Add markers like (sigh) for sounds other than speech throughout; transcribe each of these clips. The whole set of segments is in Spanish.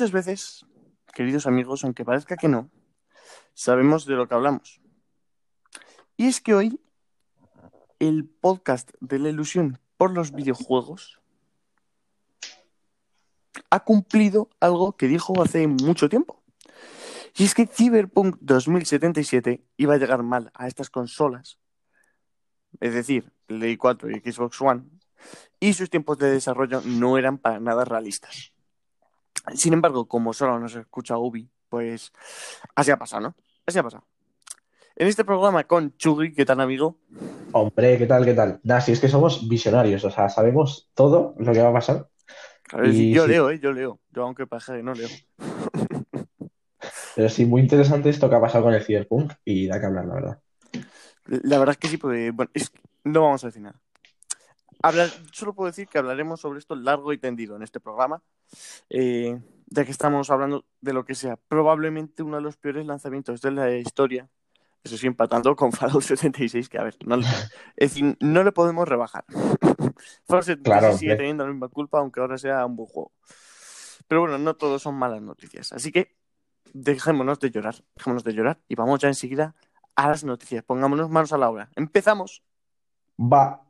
Muchas veces, queridos amigos, aunque parezca que no, sabemos de lo que hablamos. Y es que hoy el podcast de la ilusión por los videojuegos ha cumplido algo que dijo hace mucho tiempo. Y es que Cyberpunk 2077 iba a llegar mal a estas consolas, es decir, Play 4 y Xbox One, y sus tiempos de desarrollo no eran para nada realistas. Sin embargo, como solo nos escucha Ubi, pues así ha pasado, ¿no? Así ha pasado. En este programa con Chugui, ¿qué tal, amigo? Hombre, ¿qué tal? ¿Qué tal? Nada, si es que somos visionarios, o sea, sabemos todo lo que va a pasar. Y yo sí. leo, ¿eh? Yo leo. Yo, aunque paje, no leo. Pero sí, muy interesante esto que ha pasado con el Cyberpunk y da que hablar, la verdad. La verdad es que sí, porque, bueno, es no vamos a decir nada. Hablar, solo puedo decir que hablaremos sobre esto largo y tendido en este programa, eh, ya que estamos hablando de lo que sea probablemente uno de los peores lanzamientos de la historia. Eso sí, empatando (laughs) con Fallout 76, que a ver, no, le- es decir, no le podemos rebajar. (laughs) Fallout 76 Claro, sigue teniendo la misma culpa, aunque ahora sea un buen juego. Pero bueno, no todos son malas noticias. Así que dejémonos de llorar, dejémonos de llorar y vamos ya enseguida a las noticias. Pongámonos manos a la obra. Empezamos. Va.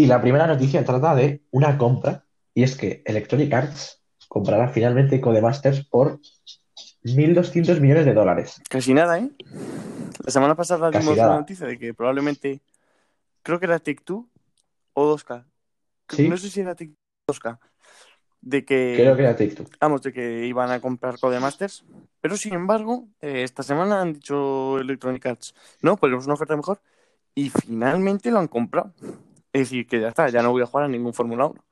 Y la primera noticia trata de una compra, y es que Electronic Arts comprará finalmente Codemasters por 1.200 millones de dólares. Casi nada, ¿eh? La semana pasada dimos una noticia de que probablemente, creo que era Take Two o 2K. Sí. No sé si era Take Two o 2K. De que, Creo que era Take-Two. vamos, de que iban a comprar Codemasters. Pero sin embargo, eh, esta semana han dicho Electronic Arts, no, ponemos una oferta mejor. Y finalmente lo han comprado. Es decir, que ya está, ya no voy a jugar a ningún Fórmula 1.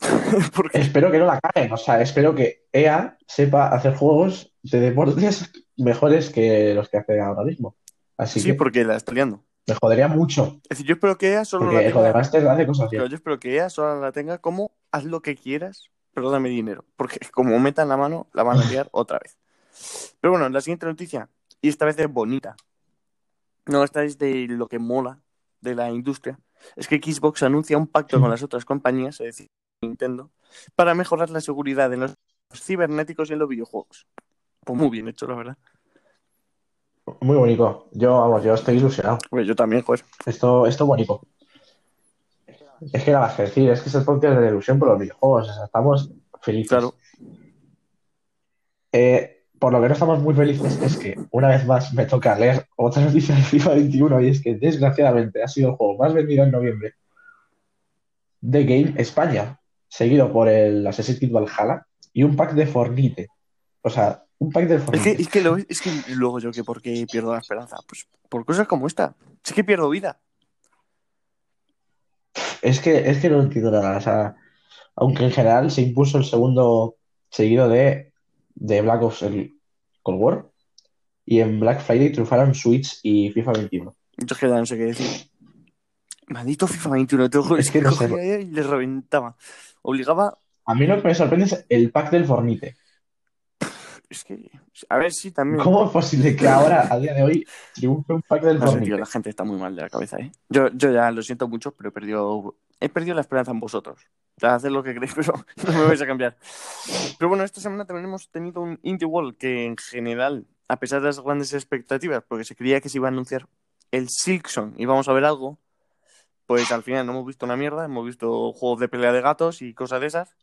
(laughs) Porque Espero que no la caguen, o sea, espero que EA sepa hacer juegos de deportes mejores que los que hace ahora mismo. Así sí, que porque la está liando. me jodería mucho, Es decir, yo espero que EA solo porque la tenga. Hace cosas. Claro, yo espero que EA solo la tenga como haz lo que quieras, pero dame dinero. Porque (laughs) como metan la mano, la van a liar (laughs) otra vez. Pero bueno, la siguiente noticia, y esta vez es bonita. No, esta es de lo que mola de la industria. Es que Xbox anuncia un pacto con las otras compañías, es decir, Nintendo, para mejorar la seguridad en los cibernéticos y en los videojuegos. Pues muy bien hecho, la verdad. Muy bonito. Yo, vamos, yo estoy ilusionado. Pues yo también, joder. Esto, esto bonito. Es que nada más que decir, es que es el podcast de la ilusión por los videojuegos. O sea, estamos felices. Claro. Eh, por lo que no estamos muy felices es que una vez más me toca leer otra noticia de FIFA 21 y es que desgraciadamente ha sido el juego más vendido en noviembre de Game España, seguido por el Assassin's Creed Valhalla y un pack de Fornite. O sea, un pack de Es que, Fornite. es que, lo- es que luego yo que por qué pierdo la esperanza. Pues por cosas como esta. Es que pierdo vida. Es que, es que no entiendo nada. O sea, aunque en general se impuso el segundo seguido de, de Black Ops, el Cold War, y en Black Friday triunfaron Switch y FIFA 21. Yo es que ya no sé qué decir. Maldito FIFA 21, te Es que no (laughs) sé. cogía y le reventaba. Obligaba. A mí lo que me sorprende es el pack del Fornite. Es que. A ver, sí, también. ¿Cómo es posible que ahora, a día de hoy, triunfe un pack del No sé, Fornite? tío, la gente está muy mal de la cabeza, ¿eh? Yo, yo ya lo siento mucho, pero he perdido, he perdido la esperanza en vosotros. Haced lo que queréis, (laughs) pero no me vais a cambiar. Pero bueno, esta semana también hemos tenido un Indie World que en general, a pesar de las grandes expectativas, porque se creía que se iba a anunciar el Silksong y vamos a ver algo, pues al final no hemos visto una mierda, hemos visto juegos de pelea de gatos y cosas de esas.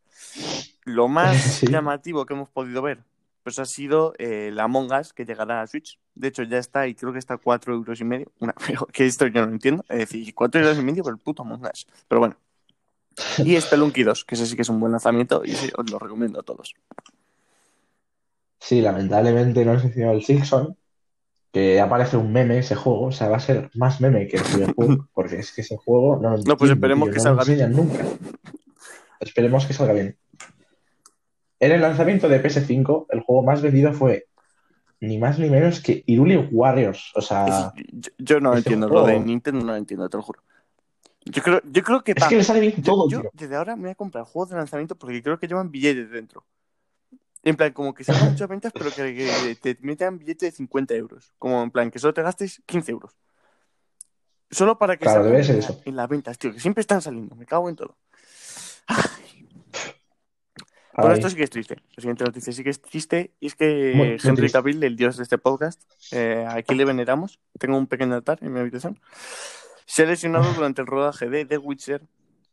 Lo más (laughs) Sí. llamativo que hemos podido ver, pues ha sido eh, la Among Us que llegará a Switch. De hecho, ya está y creo que está a 4 euros y medio. Una, que esto yo no entiendo. Es decir, 4 euros y medio por el puto Among Us. Pero bueno. Y Spelunky 2, que ese sí que es un buen lanzamiento y sí, os lo recomiendo a todos. Sí, lamentablemente no se enseñó el Silksong, que aparece un meme ese juego, o sea, va a ser más meme que el Cyberpunk, porque es que ese juego no lo No, pues esperemos tío, que no salga bien. nunca. Esperemos que salga bien. En el lanzamiento de PS5, el juego más vendido fue ni más ni menos que Irule Warriors. O sea, Yo, yo no este entiendo, juego- lo de Nintendo no lo entiendo, te lo juro. Yo creo, yo creo que es que le sale bien todo, yo desde ahora me voy a comprar juegos de lanzamiento porque creo que llevan billetes dentro. En plan, como que salgan muchas ventas, pero que, que te metan billete de 50 euros. Como en plan, que solo te gastes 15 euros. Solo para que Claro, salgan en las ventas, tío, que siempre están saliendo. Me cago en todo. Ay, Bueno, esto sí que es triste. La siguiente noticia sí que es triste. Y es que Muy- Henry. Cavill, el dios de este podcast, eh, aquí le veneramos. Tengo un pequeño altar en mi habitación. Se ha lesionado durante el rodaje de The Witcher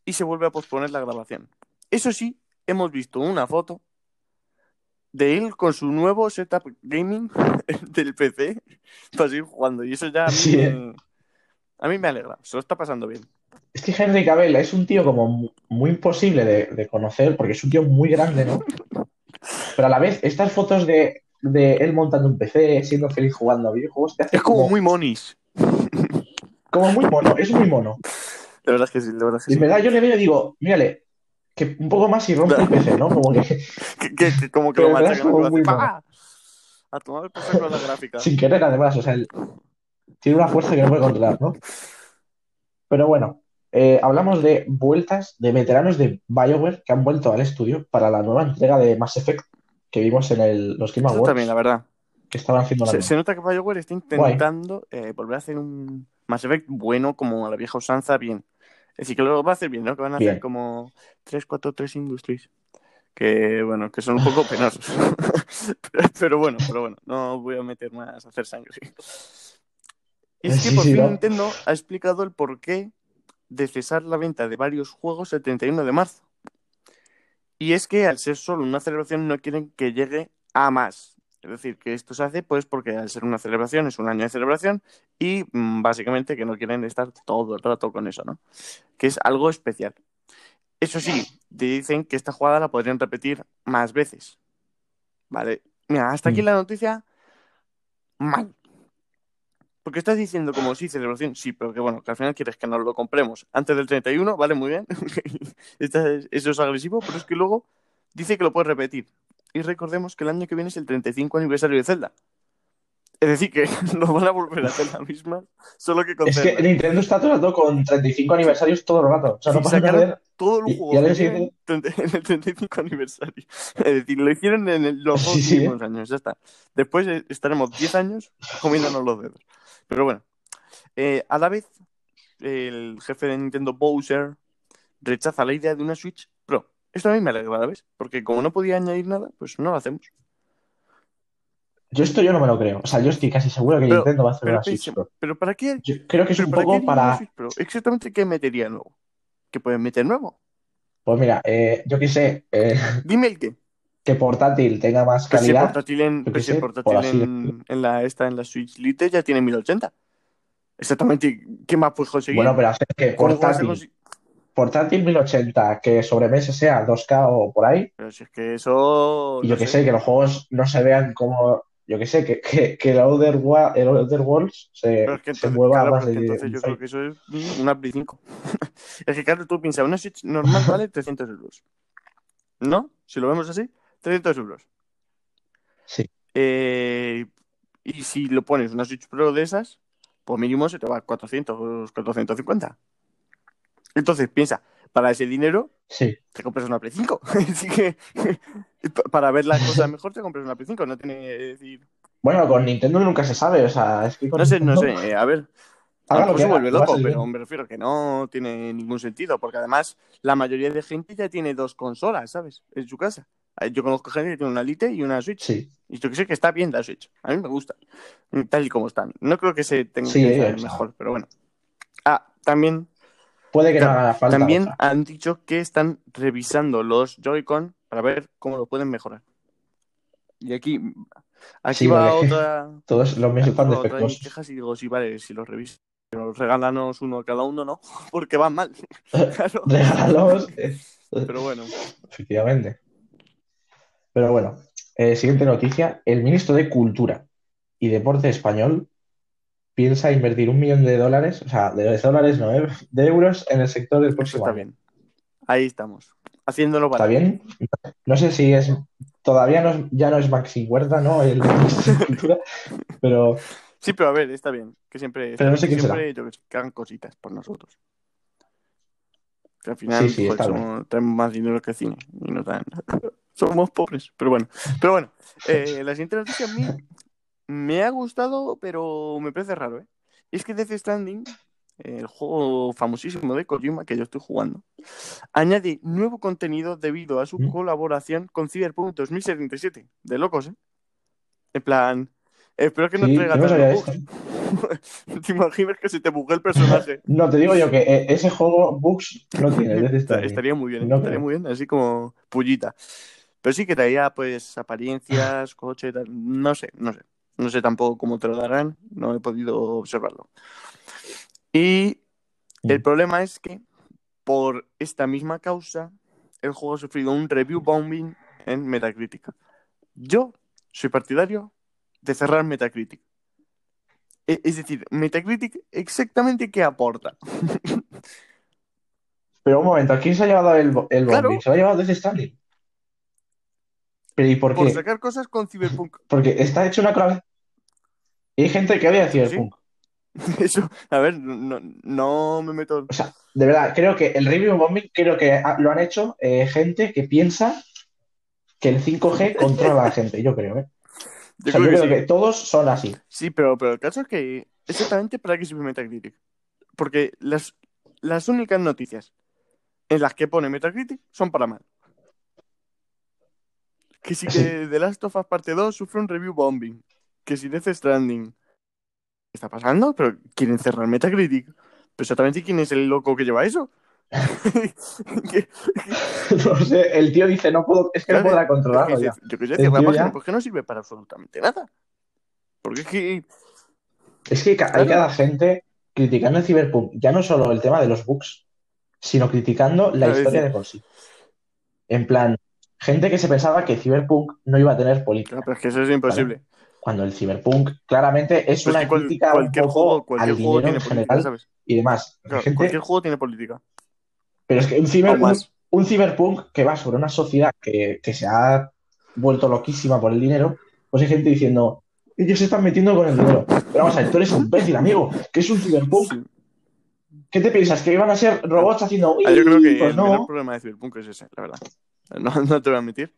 y se vuelve a posponer la grabación. Eso sí, hemos visto una foto de él con su nuevo setup gaming (laughs) del PC para seguir jugando. Y eso ya a mí, Sí, me, a mí me alegra. Se lo está pasando bien. Es que Henry Cavill es un tío como mu- muy imposible de, de conocer porque es un tío muy grande, ¿no? Pero a la vez, estas fotos de, de él montando un PC, siendo feliz jugando a videojuegos, te hace Es como muy monis. como muy mono, es muy mono. La verdad es que sí, la verdad es que Y sí. en verdad yo le veo y digo, mírale, que un poco más y rompe el PC, ¿no? Como que (laughs) Que, que- que como que Pero (laughs) lo machacan, como lo hace, muy ¡pa! A tomar el por saco la gráfica. sin querer además, o sea, él tiene una fuerza que no puede controlar, ¿no? Pero bueno, eh, hablamos de vueltas de veteranos de BioWare que han vuelto al estudio para la nueva entrega de Mass Effect que vimos en el- los Game Awards también, la verdad. que estaban haciendo la Se, nota que BioWare está intentando eh, volver a hacer un Mass Effect bueno, como a la vieja usanza, bien. Es decir, que lo va a hacer bien, ¿no? Que van a Bien. hacer como 343 Industries. Que, bueno, que son un poco penosos. pero, (laughs) pero bueno, pero bueno, no voy a meter más a hacer sangre. Y es que por sí, fin. Nintendo ha explicado el porqué de cesar la venta de varios juegos el 31 de marzo. Y es que al ser solo una celebración no quieren que llegue a más. Es decir, que esto se hace pues porque al ser una celebración es un año de celebración y mm, básicamente que no quieren estar todo el rato con eso, ¿no? Que es algo especial. Eso sí, te dicen que esta jugada la podrían repetir más veces. Vale. Mira, hasta aquí Mm. la noticia mal. Porque estás diciendo como sí, celebración, sí, pero que bueno, que al final quieres que nos lo compremos antes del 31, vale, muy bien. (laughs) Eso es agresivo, pero es que luego dice que lo puedes repetir. Y recordemos que el año que viene es el 35 aniversario de Zelda. Es decir, que (laughs) nos van a volver a hacer la misma, solo que con Es que. Nintendo está todo el rato con 35 aniversarios todo el rato. O sea, no pasa nada. todos los y- y año tienen (laughs) en el 35 aniversario. Es decir, lo hicieron en el- los dos Sí, sí. últimos años, ya está. Después eh, estaremos 10 años comiéndonos los dedos. Pero bueno, eh, a la vez, el jefe de Nintendo, Bowser, rechaza la idea de una Switch Pro. Esto a mí me alegra, ¿ves? Porque como no podía añadir nada, pues no lo hacemos. Yo esto yo no me lo creo. O sea, yo estoy casi seguro que Pero- Nintendo va a hacer Pero, una Switch Pro. ¿pero ¿para qué? Yo creo que es ¿Pero un poco para. Pro? Exactamente, ¿qué metería nuevo? ¿Qué pueden meter nuevo? Pues mira, eh, yo qué sé, eh, Dime el qué. Que portátil tenga más si calidad. portátil, en, sé, por portátil en, en la, esta, en la Switch Lite ya tiene 1080. Exactamente. ¿Qué más puedes conseguir? Bueno, pero hacer que ¿Cómo vas a portátil, portátil 1080, que sobremesa sea 2K o por ahí, Pero si es que eso. y no yo qué sé. sé, que los juegos no se vean como, yo qué sé, que, que, que el Outer, el Outer Worlds se, Pero es que se entonces, mueva claro, más pero que de entonces yo creo que eso es una Play 5. (laughs) es que, claro, tú piensas, una Switch normal (laughs) vale 300 euros. ¿No? Si lo vemos así, 300 euros. Sí. Eh, y si lo pones una Switch Pro de esas, pues mínimo se te va a 400, 450. Entonces, piensa, para ese dinero Sí. te compras una Play 5. (laughs) Así que pa- (laughs) para ver la cosa (laughs) mejor te compras una Play 5. No tiene decir. Bueno, con Nintendo nunca se sabe, o sea, es que con No sé, no Nintendo, sé. eh, a ver, lo que se haga, vuelve loco, pero me refiero que no tiene ningún sentido. Porque además la mayoría de gente ya tiene dos consolas, ¿sabes? En su casa. Eh, Yo conozco gente que tiene una Lite y una Switch. Sí, Y yo que sé que está bien la Switch. A mí me gusta. Tal y como están. No creo que se tenga Sí, que hacer mejor, pero bueno. Ah, también puede que no haga falta También otra. han dicho que están revisando los Joy-Con para ver cómo lo pueden mejorar. Y aquí, aquí Sí, va otra, (laughs) Todos los aquí míos están va otra de mis defectuosos. quejas y digo, sí, vale, si los revisan, pero regálanos uno cada uno, no, (laughs) porque van mal. (laughs) Claro, Regálalos. pero bueno. Efectivamente. Pero bueno, eh, siguiente noticia. El ministro de Cultura y Deporte Español piensa invertir un millón de dólares, o sea, de dólares no, ¿eh? de euros en el sector del Eso próximo está año. bien. Ahí estamos. Haciéndolo ¿Está para. bien? No sé si es, todavía no es- ya no es Maxi Huerta, ¿no? El de nuestra cultura, (laughs) pero Sí, pero a ver, está bien. Que siempre, Pero no sé será. siempre yo que hagan cositas por nosotros. Que al final Sí, está somos- tenemos más dinero que cine y nos dan. Somos pobres, pero bueno. Pero bueno, (laughs) eh, la siguiente noticia a mí me ha gustado, pero me parece raro, ¿eh? Y es que Death Stranding, el juego famosísimo de Kojima que yo estoy jugando, añade nuevo contenido debido a su ¿Mm? colaboración con Cyberpunk 2077. De locos, ¿eh? En plan, espero que no sí, traiga no bugs. (laughs) ¿Te imaginas que se te bugue el personaje? (laughs) No, te digo yo que eh, ese juego bugs no tiene Death Esta- Stranding. Estaría muy bien. No estaría creo. muy bien, así como pullita. Pero sí que traía, pues, apariencias, coche, tal. No sé, no sé. No sé tampoco cómo te lo darán, no he podido observarlo. Y el Mm. problema es que, por esta misma causa, el juego ha sufrido un review bombing en Metacritic. Yo soy partidario de cerrar Metacritic. E- Es decir, Metacritic exactamente qué aporta. (laughs) Pero un momento, ¿quién se ha llevado el, el Claro. bombing? Se lo ha llevado Death Stranding. ¿Pero y por Por qué? sacar cosas con Cyberpunk. (laughs) Porque está hecho una clave. Y hay gente que odia Sí. Cyberpunk. (laughs) Eso, a ver, no, no me meto. O sea, de verdad, creo que el review bombing, creo que lo han hecho eh, gente que piensa que el 5G (laughs) controla a la gente, yo creo, ¿eh? Yo O sea, creo yo que creo sí. que todos son así. Sí, pero, pero el caso es que exactamente para qué sirve Metacritic. Porque las, las únicas noticias en las que pone Metacritic son para mal. Que si (laughs) que The Last of Us Parte 2 sufre un review bombing. Que si Death Stranding. ¿Qué está pasando? Pero quieren cerrar Metacritic. Pero exactamente quién es el loco que lleva eso. (laughs) No sé, el tío dice, no puedo, es que no podrá controlarlo dice, ya. yo que sé, página, ya- pues que no sirve para absolutamente nada. Porque es que Es que hay cada gente criticando el Cyberpunk, ya no solo el tema de los bugs, sino criticando la Claro, historia de por sí. En plan, gente que se pensaba que Cyberpunk no iba a tener política, Claro, pero es que eso es imposible. cuando el Cyberpunk claramente es Pues una cual- crítica un cualquier poco juego, cualquier al juego dinero tiene en política, general ¿sabes? y demás. Claro, Gente- cualquier juego tiene política. pero es que un, ciber- un, un Cyberpunk que va sobre una sociedad que, que se ha vuelto loquísima por el dinero, pues hay gente diciendo, ellos se están metiendo con el dinero. Pero vamos a ver, tú eres un imbécil, amigo, que es un Cyberpunk. Sí. ¿Qué te piensas? ¿Que iban a ser robots haciendo... Ah, yo creo que Pues el no. problema de Cyberpunk es ese, la verdad. (laughs) No, no te voy a mentir.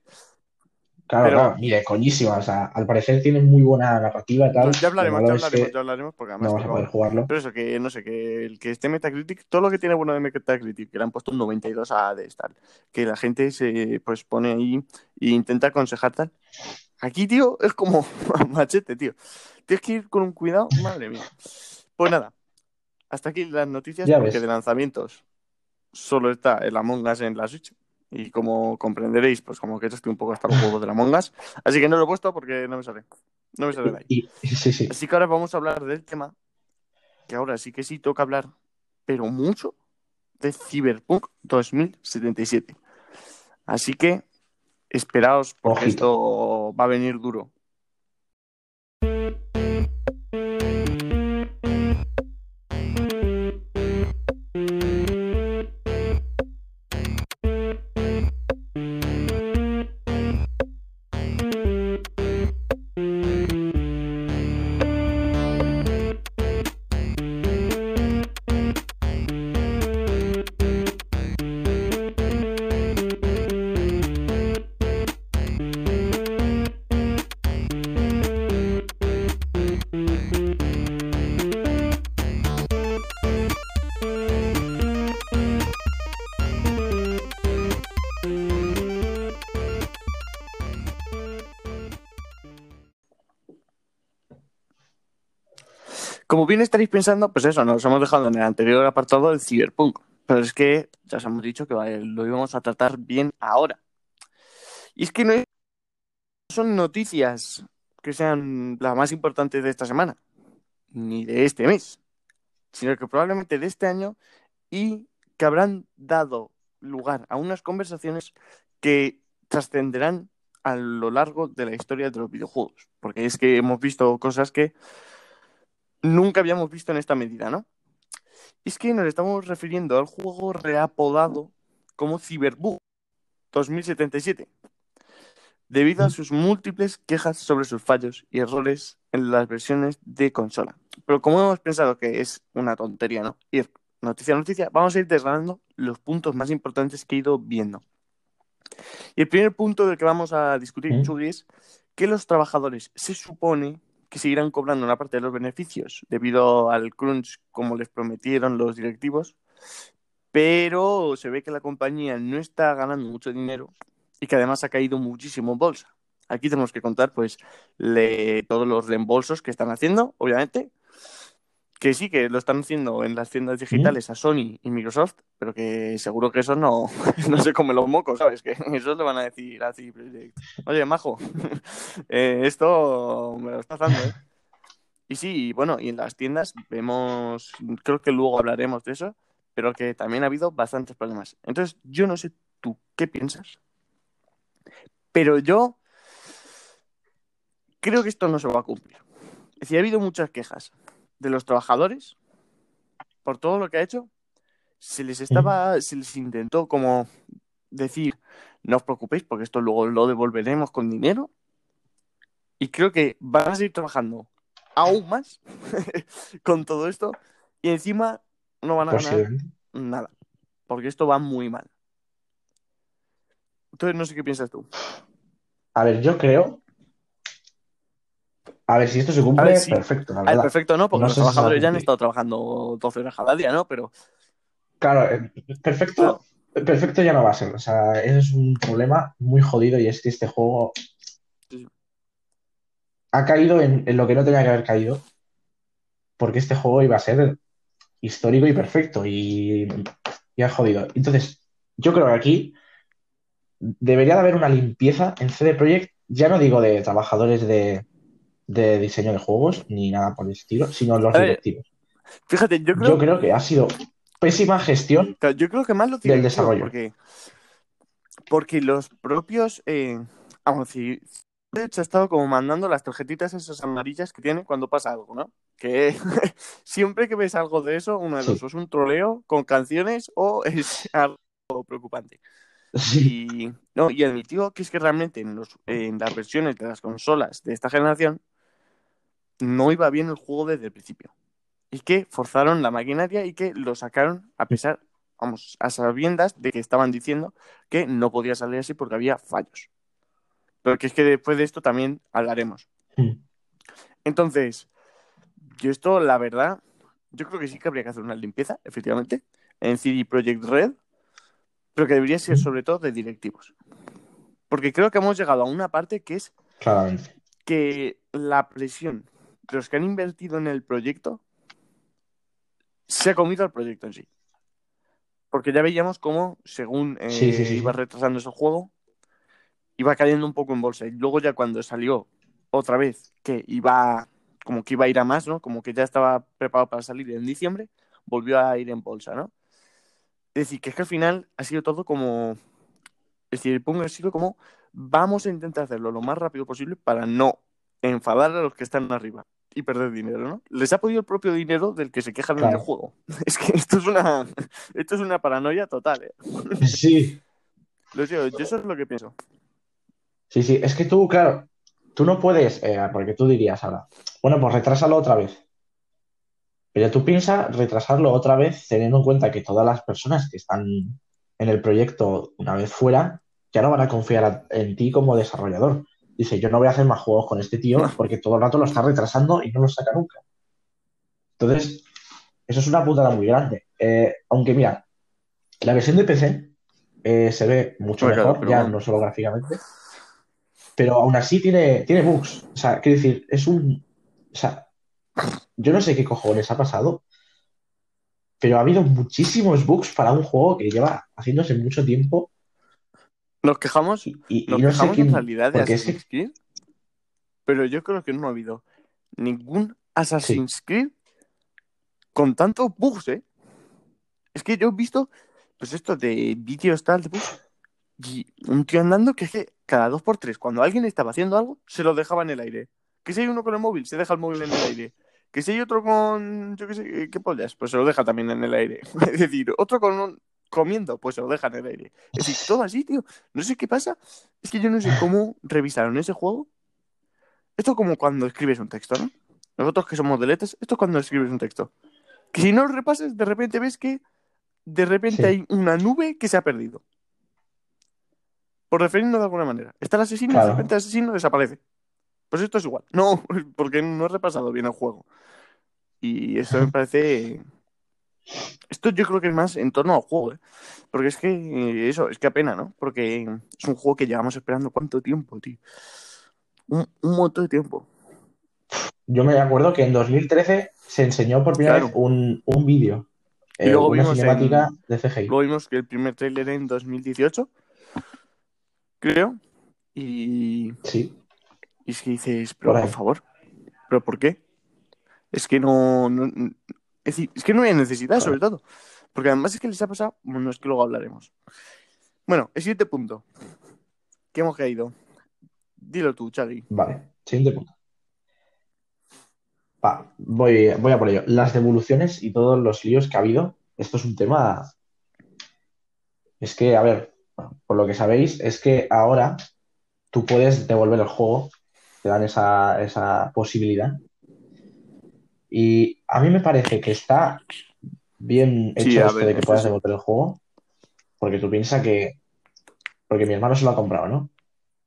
Claro, Pero- claro, mire, coñísima. O sea, al parecer tiene muy buena narrativa y tal. Pues ya hablaremos, ya hablaremos, que ya hablaremos, porque no además vas a tocaba- poder jugarlo. Pero eso, que no sé, que el que esté Metacritic, todo lo que tiene bueno de Metacritic, que le han puesto un 92 a de tal, que la gente se pues pone ahí e intenta aconsejar tal. Aquí, tío, es como (laughs) machete, tío. Tienes que ir con un cuidado, madre mía. Pues nada, hasta aquí las noticias, Ya porque ves. de lanzamientos solo está el Among Us en la Switch. Y como comprenderéis, pues como que estoy un poco hasta los juegos del Among Us. Así que no lo he puesto porque no me sale. No me sale de ahí. Sí, sí. Así que ahora vamos a hablar del tema, que ahora sí que sí toca hablar, pero mucho, de Cyberpunk 2077. Así que esperaos, porque Ojito. esto va a venir duro. Como bien estaréis pensando, pues eso, nos hemos dejado en el anterior apartado del Cyberpunk. Pero es que ya os hemos dicho que lo íbamos a tratar bien ahora. Y es que no son noticias que sean las más importantes de esta semana, ni de este mes, sino que probablemente de este año y que habrán dado lugar a unas conversaciones que trascenderán a lo largo de la historia de los videojuegos. Porque es que hemos visto cosas que nunca habíamos visto en esta medida, ¿no? Es que nos estamos refiriendo al juego reapodado como Cyberbug 2077, debido a sus múltiples quejas sobre sus fallos y errores en las versiones de consola. Pero como hemos pensado que es una tontería, ¿no? Ir noticia a noticia, vamos a ir desgranando los puntos más importantes que he ido viendo. Y el primer punto del que vamos a discutir. Chugui, es que los trabajadores se supone que seguirán cobrando una parte de los beneficios debido al crunch como les prometieron los directivos, pero se ve que la compañía no está ganando mucho dinero y que además ha caído muchísimo en bolsa. Aquí tenemos que contar pues le- todos los reembolsos que están haciendo, obviamente, que sí que lo están haciendo en las tiendas digitales a Sony y Microsoft, pero que seguro que eso no, (laughs) no se come los mocos, ¿sabes? Que (laughs) eso le van a decir a CD Projekt. Oye, majo, (laughs) eh, esto me lo estás dando, ¿eh? Y sí, bueno, y en las tiendas vemos, creo que luego hablaremos de eso, pero que también ha habido bastantes problemas. Entonces, yo no sé tú qué piensas, pero yo creo que esto no se va a cumplir. Es decir, ha habido muchas quejas de los trabajadores por todo lo que ha hecho. Se les estaba, se les intentó como decir, no os preocupéis porque esto luego lo devolveremos con dinero. Y creo que van a seguir trabajando aún más (laughs) con todo esto y encima no van a ganar Posiblemente. nada, porque esto va muy mal. Entonces no sé qué piensas tú. A ver, yo creo. A ver, si esto se cumple, A ver, sí. perfecto, la A ver, verdad. perfecto, ¿no? Porque No los si trabajadores ya han estado trabajando 12 horas cada día, ¿no? Pero Claro, eh, perfecto, perfecto ya no va a ser. O sea, ese es un problema muy jodido y es que este juego ha caído en, en lo que no tenía que haber caído. Porque este juego iba a ser histórico y perfecto y, y ha jodido. Entonces, yo creo que aquí debería de haber una limpieza en CD Projekt, ya no digo de trabajadores de, de diseño de juegos ni nada por el estilo, sino los ver, directivos. fíjate, yo creo, Yo creo que ha sido pésima gestión yo creo que más los del desarrollo. porque, porque los propios, eh, decir, de hecho ha estado como mandando las tarjetitas esas amarillas que tiene cuando pasa algo, ¿no? Que (laughs) siempre que ves algo de eso, uno de Sí. dos, o es un troleo con canciones o (laughs) es algo preocupante. Sí, Y, no, y admitió que es que realmente en, los, en las versiones de las consolas de esta generación no iba bien el juego desde el principio. Y que forzaron la maquinaria y que lo sacaron a pesar, vamos, a sabiendas de que estaban diciendo que no podía salir así porque había fallos. Pero que es que después de esto también hablaremos. Mm. Entonces, yo esto, la verdad, yo creo que sí que habría que hacer una limpieza, efectivamente, en CD Projekt Red, pero que debería ser sobre todo de directivos. Porque creo que hemos llegado a una parte que es que la presión los que han invertido en el proyecto se ha comido al proyecto en sí. Porque ya veíamos cómo, según eh, Sí, sí, sí, iba retrasando ese juego, iba cayendo un poco en bolsa. Y luego ya cuando salió otra vez, que iba como que iba a ir a más, ¿no? Como que ya estaba preparado para salir en diciembre, volvió a ir en bolsa, ¿no? Es decir, que es que al final ha sido todo como... Es decir, el punto ha sido como vamos a intentar hacerlo lo más rápido posible para no enfadar a los que están arriba y perder dinero, ¿no? Les ha podido el propio dinero del que se quejan en el Claro. juego. (laughs) Es que esto es una, esto es una paranoia total, ¿eh? (laughs) Sí, Lo digo, yo eso es lo que pienso. sí, sí. Es que tú, claro, tú no puedes, eh, porque tú dirías ahora, bueno, pues retrásalo otra vez. Pero tú piensas retrasarlo otra vez teniendo en cuenta que todas las personas que están en el proyecto una vez fuera ya no van a confiar en ti como desarrollador. Dice, yo no voy a hacer más juegos con este tío porque todo el rato lo está retrasando y no lo saca nunca. Entonces, eso es una putada muy grande. Eh, aunque mira, la versión de PC eh, se ve mucho mejor, ya bueno. no solo gráficamente, pero aún así tiene, tiene bugs. O sea, quiero decir, es un... O sea, yo no sé qué cojones ha pasado, pero ha habido muchísimos bugs para un juego que lleva haciéndose mucho tiempo Nos quejamos, y, y- y nos no quejamos quién... en realidad de que... Assassin's Creed, pero yo creo que no ha habido ningún Assassin's Creed con tantos bugs, ¿eh? Es que yo he visto, pues esto de vídeos tal de bugs, y un tío andando que es que cada dos por tres, cuando alguien estaba haciendo algo, se lo dejaba en el aire. Que si hay uno con el móvil, se deja el móvil en el aire. Que si hay otro con, yo qué sé, qué pollas, pues se lo deja también en el aire. (laughs) Es decir, otro con un, comiendo, pues se lo deja en el aire. Es decir, todo así, tío. No sé qué pasa. Es que yo no sé cómo revisaron ese juego. Esto es como cuando escribes un texto, ¿no? Nosotros que somos de letras, esto es cuando escribes un texto. Que si no lo repases, de repente ves que de repente Sí. hay una nube que se ha perdido. Por referirnos de alguna manera. Está el asesino y de repente el asesino desaparece. Pues esto es igual. No, (laughs) porque no he repasado bien el juego. Y esto me parece. (laughs) Esto yo creo que es más en torno al juego, ¿eh? Porque es que eh, eso, es que apena, ¿no? Porque es un juego que llevamos esperando cuánto tiempo, tío. Un, un montón de tiempo. Yo me acuerdo que en 2013 se enseñó por primera Claro. vez un, un vídeo, Y eh, luego una vimos cinemática en- de CGI. Luego vimos que el primer tráiler era en 2018, creo. Y, Sí, y es que dices, pero Por favor, ¿pero por qué? Es que no, no- es decir, es que no hay necesidad, Claro. sobre todo. Porque además es que les ha pasado, bueno, es que luego hablaremos. Bueno, el siguiente punto. Que hemos caído. Dilo tú, Chagui. vale. Siguiente punto. Va, voy, voy a por ello. Las devoluciones y todos los líos que ha habido, esto es un tema. Es que, a ver, por lo que sabéis, es que ahora tú puedes devolver el juego, te dan esa, esa posibilidad. Y a mí me parece que está bien Sí, hecho a esto ver, de que puedas sí. devolver el juego, porque tú piensas que. Porque mi hermano se lo ha comprado, ¿no?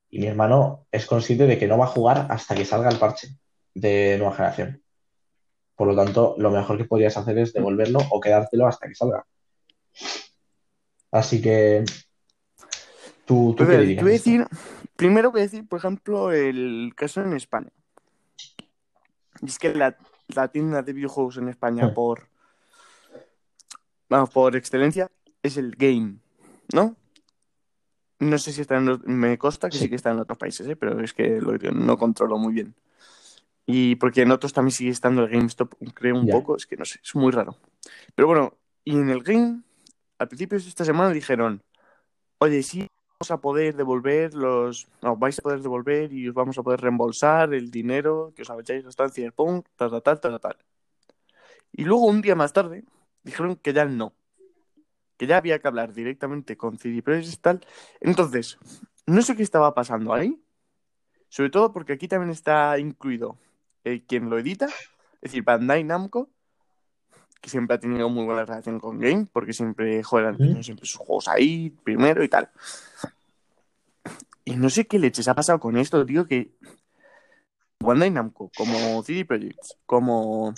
Y mi hermano es consciente de que no va a jugar hasta que salga el parche de nueva generación. Por lo tanto, lo mejor que podrías hacer es devolverlo o quedártelo hasta que salga. Así que. ¿Tú, tú qué dirías? voy a decir, primero voy a decir, por ejemplo, el caso en España. Es que la, la tienda de videojuegos en España Hmm. por, vamos, por excelencia es el Game, ¿no? No sé si está en, los- me consta que sí. Sí. que está en otros países, ¿eh? pero es que lo, no controlo muy bien. Y porque en otros también sigue estando el GameStop, creo un poco, es que no sé, es muy raro. Pero bueno, y en el Game, a principios de esta semana dijeron, oye, sí, a poder devolver los, no, vais a poder devolver y os vamos a poder reembolsar el dinero que os habéis gastado en Cyberpunk, tal, tal, tal, tal, tal. Y luego un día más tarde dijeron que ya no, que ya había que hablar directamente con CD Projekt y tal. Entonces, no sé qué estaba pasando ahí, sobre todo porque aquí también está incluido eh, quien lo edita, es decir, Bandai Namco, que siempre ha tenido muy buena relación con Game, porque siempre, joder, han tenido siempre sus juegos ahí, primero y tal. Y no sé qué leches ha pasado con esto, tío, que Bandai Namco, como CD Projekt, como,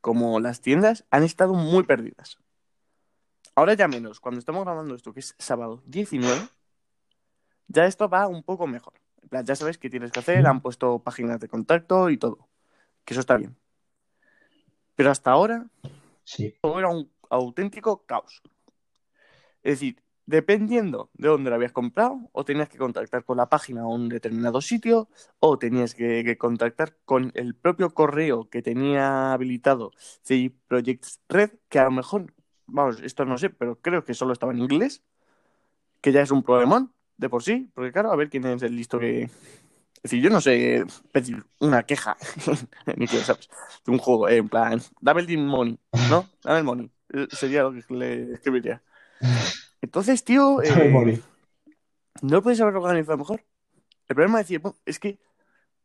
como las tiendas, han estado muy perdidas. Ahora ya menos, cuando estamos grabando esto, que es sábado 19, ya esto va un poco mejor. En plan, ya sabes qué tienes que hacer, han puesto páginas de contacto y todo. Que eso está bien. Pero hasta ahora Sí, todo era un auténtico caos. Es decir, dependiendo de dónde lo habías comprado, o tenías que contactar con la página a un determinado sitio, o tenías que, que contactar con el propio correo que tenía habilitado CD Projekt Red, que a lo mejor, vamos, esto no sé, pero creo que solo estaba en inglés, que ya es un problemón de por sí, porque claro, a ver quién es el listo que... Es decir, yo no sé pedir una queja, (laughs) ni que sabes, de un juego, eh, en plan, dame el money, ¿no? Dame el money. Eh, Sería lo que le escribiría. Entonces, tío, (laughs) eh, Dame money. no puedes haberlo organizado mejor. El problema es decir, es que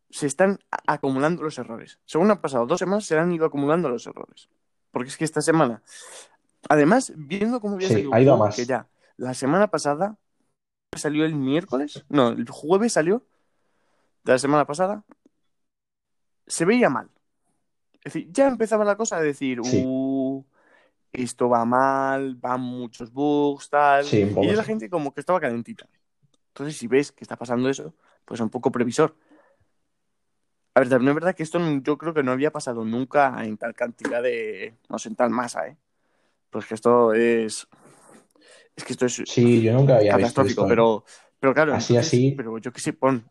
se están acumulando los errores. Según han pasado dos semanas, se han ido acumulando los errores. Porque es que esta semana, además, viendo cómo había Sí, salido que ya la semana pasada salió el miércoles, no, el jueves salió de la semana pasada, se veía mal. Es decir, ya empezaba la cosa a decir, Sí. uh, esto va mal, van muchos bugs, tal. Sí, y la gente como que estaba calentita. Entonces, si ves que está pasando eso, pues un poco previsor. A ver, también es verdad que esto yo creo que no había pasado nunca en tal cantidad de. No sé, en tal masa, ¿eh? Pues que esto es. Es que esto es Sí, yo nunca había visto catastrófico, esto. ¿eh? pero, pero claro, Así, entonces, así. pero yo qué sé, pon,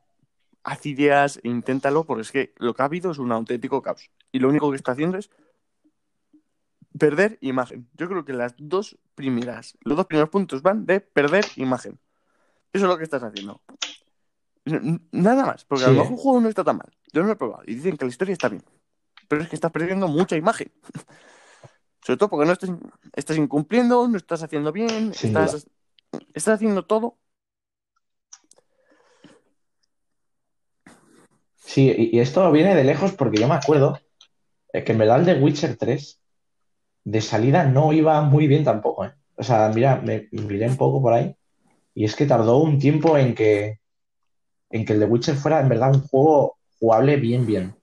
haz ideas e inténtalo, porque es que lo que ha habido es un auténtico caos. Y lo único que está haciendo es perder imagen. Yo creo que las dos primeras, los dos primeros puntos van de perder imagen. Eso es lo que estás haciendo. Nada más, porque a Sí, lo ¿eh? mejor el juego no está tan mal. Yo no lo he probado y dicen que la historia está bien. Pero es que estás perdiendo mucha imagen. (laughs) Sobre todo porque no estás, estás incumpliendo, no estás haciendo bien, estás, estás haciendo todo. Sí, y, y esto viene de lejos porque yo me acuerdo eh, que en verdad el de Witcher 3 de salida no iba muy bien tampoco, ¿eh? O sea, mira, me miré un poco por ahí y es que tardó un tiempo en que, en que el de Witcher fuera en verdad un juego jugable bien, bien.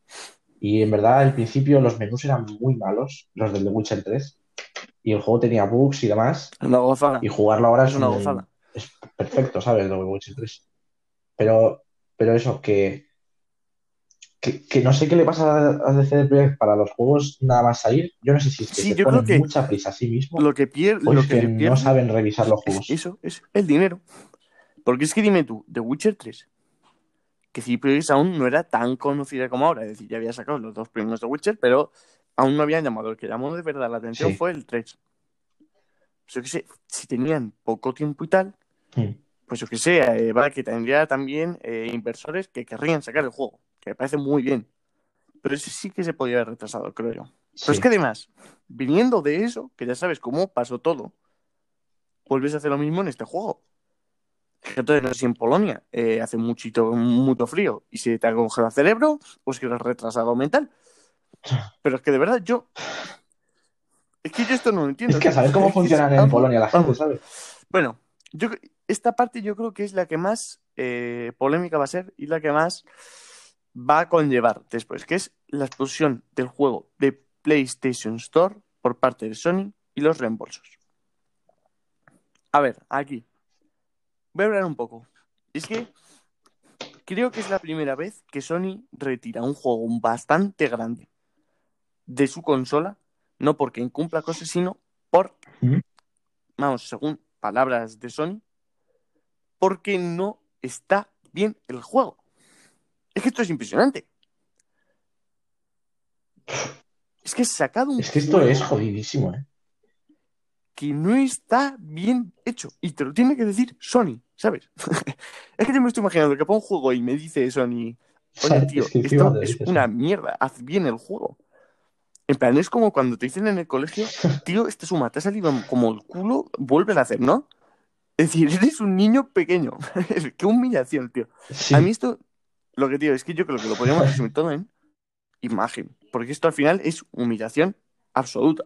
Y en verdad al principio los menús eran muy malos, los del The Witcher 3, y el juego tenía bugs y demás, Es una gozada. y jugarlo ahora Es es una un- gozada. es perfecto, ¿sabes? El The Witcher 3. Pero, pero eso, que, que, que no sé qué le pasa a CD Projekt para los juegos nada más salir. Yo no sé si es que Sí, se yo ponen creo que mucha prisa a sí mismo Lo que pierde, o lo es que que no saben revisar los es juegos. eso, es el dinero. Porque es que dime tú, The Witcher 3, que CD Projekt aún no era tan conocida como ahora, es decir, ya había sacado los dos primeros de Witcher, pero aún no habían llamado. El que llamó de verdad la atención Sí. fue el 3. Pues yo qué sé, si tenían poco tiempo y tal, Mm. pues yo que sé, eh, vale, que tendría también eh, inversores que querrían sacar el juego, que me parece muy bien. Pero ese sí que se podía haber retrasado, creo yo. Pero es que además, viniendo de eso, que ya sabes cómo pasó todo, vuelves a hacer lo mismo en este juego. Entonces no sé si en Polonia eh, hace muchito, mucho frío y se te ha congelado el cerebro, o es que eres retrasado mental. Pero es que de verdad yo. Es que yo esto no lo entiendo. Es que a saber cómo funcionan en Polonia la gente, ¿sabes? bueno, yo, esta parte yo creo que es la que más eh, polémica va a ser y la que más va a conllevar después, que es la expulsión del juego de PlayStation Store por parte de Sony y los reembolsos. A ver, aquí. Voy a hablar un poco. Es que creo que es la primera vez que Sony retira un juego bastante grande de su consola, no porque incumpla cosas, sino por vamos, según palabras de Sony, porque no está bien el juego. Es que esto es impresionante. Es que he sacado un Es que esto es jodidísimo, ¿eh? que no está bien hecho. Y te lo tiene que decir Sony, ¿sabes? (laughs) es que yo me estoy imaginando que pongo un juego y me dice Sony, oye, tío, esto es una mierda, haz bien el juego. En plan, es como cuando te dicen en el colegio, (laughs) tío, esta suma te ha salido como el culo, vuelve a hacer, ¿no? Es decir, (laughs) eres un niño pequeño. Qué humillación, tío. Sí. A mí esto, lo que tío, es que yo creo que lo podríamos resumir todo en imagen. Porque esto al final es humillación absoluta.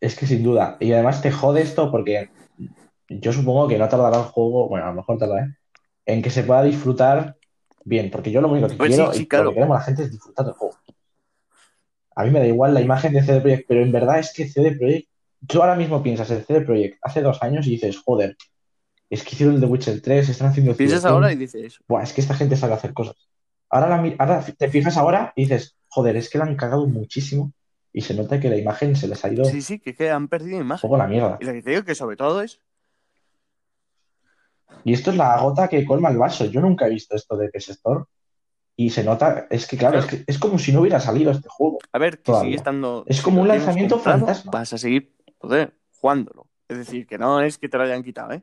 Es que sin duda. Y además te jode esto porque yo supongo que no tardará el juego, bueno, a lo mejor tarda, ¿eh? En que se pueda disfrutar bien. Porque yo lo único que Pues sí, quiero sí, y lo que queremos la gente es disfrutar del juego. A mí me da igual la imagen de CD Projekt, pero en verdad es que CD Projekt, tú ahora mismo piensas en CD Projekt hace dos años y dices, joder, es que hicieron el The Witcher 3, están haciendo Piensas ahora y dices, Buah, es que esta gente sabe hacer cosas. Ahora, la ahora te fijas ahora y dices, joder, es que la han cagado muchísimo y se nota que la imagen se les ha ido sí, sí, que, que han perdido un imagen. poco la mierda. Y lo que te digo que sobre todo es, Y esto es la gota que colma el vaso. Yo nunca he visto esto de PS Store y se nota, es que claro, Claro. es que es como si no hubiera salido este juego. a ver, que Todavía. sigue estando... Es como un lanzamiento comprado, fantasma. Vas a seguir, joder, jugándolo. Es decir, que no es que te lo hayan quitado, ¿eh?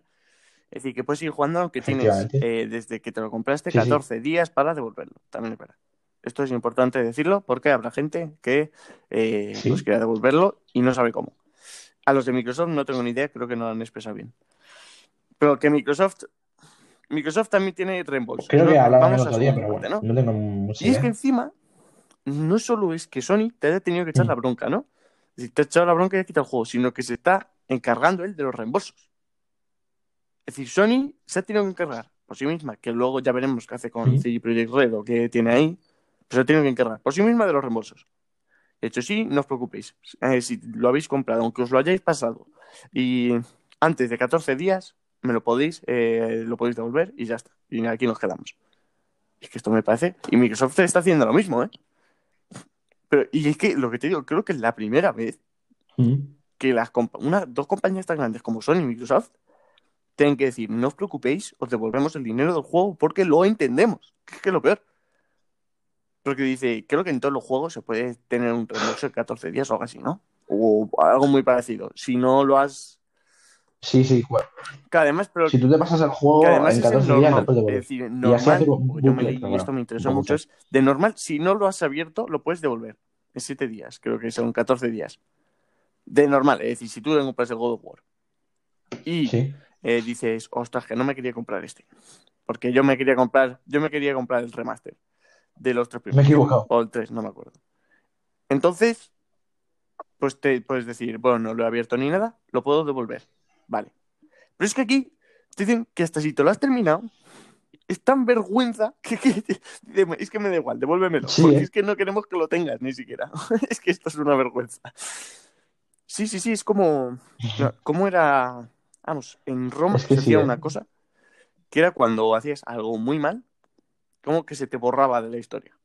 Es decir, que puedes seguir jugando aunque tienes, eh, desde que te lo compraste, Sí, sí. 14 días para devolverlo. También es verdad. Esto es importante decirlo porque habrá gente que eh, Sí. pues quiera devolverlo y no sabe cómo. A los de Microsoft no tengo ni idea, creo que no lo han expresado bien. Pero que Microsoft... Microsoft también tiene reembolso. Creo ¿no? que hablaban el otro día, pero bueno, ¿no? no tengo mucha Y es que encima, no solo es que Sony te haya tenido que echar Mm. la bronca, ¿no? Decir, te ha echado la bronca y ha quitado el juego, sino que se está encargando él de los reembolsos. Es decir, Sony se ha tenido que encargar por sí misma, que luego ya veremos qué hace con Mm. CD Projekt Red o qué tiene ahí, pero se ha tenido que encargar por sí misma de los reembolsos. De hecho, sí, no os preocupéis. Eh, si lo habéis comprado, aunque os lo hayáis pasado, y antes de 14 días, me lo podéis, eh, lo podéis devolver y ya está. Y aquí nos quedamos. Es que esto me parece. Y Microsoft está haciendo lo mismo, ¿eh? Pero, y es que lo que te digo, creo que es la primera vez Mm. que las compa- una, dos compañías tan grandes como Sony y Microsoft tienen que decir, no os preocupéis, os devolvemos el dinero del juego porque lo entendemos. Que es que es lo peor. Porque dice, creo que en todos los juegos se puede tener un reembolso de 14 días o algo así, ¿no? O algo muy parecido. Si no lo has Sí, sí, bueno. Que además, pero Si tú te pasas el que juego además en es en 14 días, normal. lo puedes Es decir, normal, un yo me leí y esto me interesó mucho, es de normal, si no lo has abierto, lo puedes devolver en 7 días, creo que son 14 días. De normal, es decir, si tú compras el God of War y Sí. Eh, dices, ostras, que no me quería comprar este, porque yo me quería comprar, yo me quería comprar el remaster de los tres Me he primeros, equivocado. o el 3, no me acuerdo. Entonces, pues te puedes decir, bueno, no lo he abierto ni nada, lo puedo devolver. Vale. Pero es que aquí te dicen que hasta si te lo has terminado, es tan vergüenza que, es que me da igual, devuélvemelo. Sí, porque ¿eh? es que no queremos que lo tengas ni siquiera. (laughs) es que esto es una vergüenza. Sí, sí, sí, es como. (laughs) ¿Cómo era? Vamos, en Roma Es que se sí, hacía ¿eh? una cosa que era cuando hacías algo muy mal, como que se te borraba de la historia.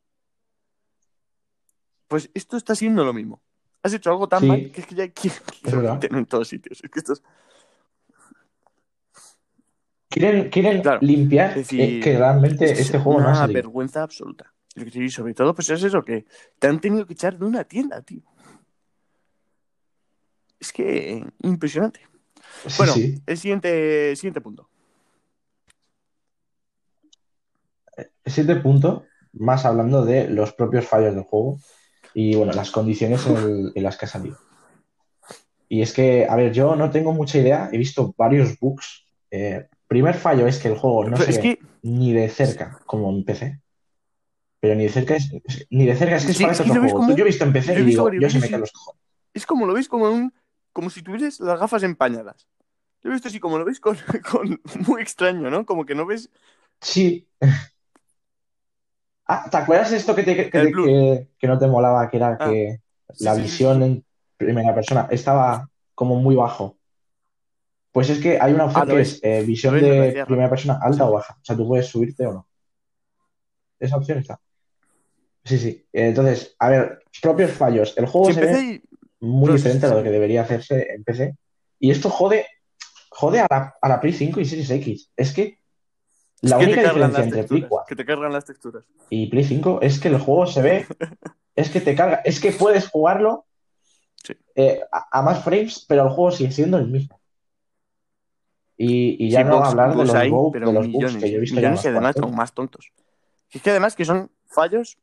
Pues esto está siendo lo mismo. Has hecho algo tan Sí. mal que es que ya quiten (laughs) en todos sitios. Es que. Quieren, quieren Claro, limpiar Es decir, eh, que realmente es este juego no ha una vergüenza absoluta. Digo, sobre todo, pues es eso, que te han tenido que echar de una tienda, tío. Es que impresionante. Sí, Bueno, sí. el siguiente, siguiente punto. El siguiente punto, más hablando de los propios fallos del juego y bueno, las condiciones en, el- en las que ha salido. Y es que, a ver, yo no tengo mucha idea, he visto varios bugs. Eh, primer fallo es que el juego no Pero se es ve que, ni de cerca como en PC. Pero ni de cerca es, ni de cerca es que Sí, es que otro juego. como- Yo he visto en PC y digo, yo se me caen los cojones. es como lo veis como un, como si tuvieras las gafas empañadas. Yo he visto así como lo veis con, (laughs) con muy extraño, ¿no? Como que no ves Sí. (laughs) Ah, ¿te acuerdas de esto que, te- que, que- que no te molaba? Que era Ah, que la sí, visión sí. en primera persona estaba como muy bajo. Pues es que hay una opción Ah, que ves. es eh, visión ves, de primera persona alta Sí, o baja. O sea, tú puedes subirte o no. Esa opción está. Sí, sí. Entonces, a ver, propios fallos. El juego Si se ve y... muy diferente a lo que debería hacerse en PC. Y esto jode, jode a la, a la Play 5 y Series X. Es que la que única diferencia entre Play texturas. 4 Que te cargan las texturas. y Play 5 es que el juego se ve, (laughs) es que te carga, es que puedes jugarlo Sí. eh, a, a más frames, pero el juego sigue siendo el mismo. Y, y ya Sí, no bugs, hablar de bugs los, hay, bugs, de los bugs millones. que yo he visto Millones y además como más tontos. Es que además que son fallos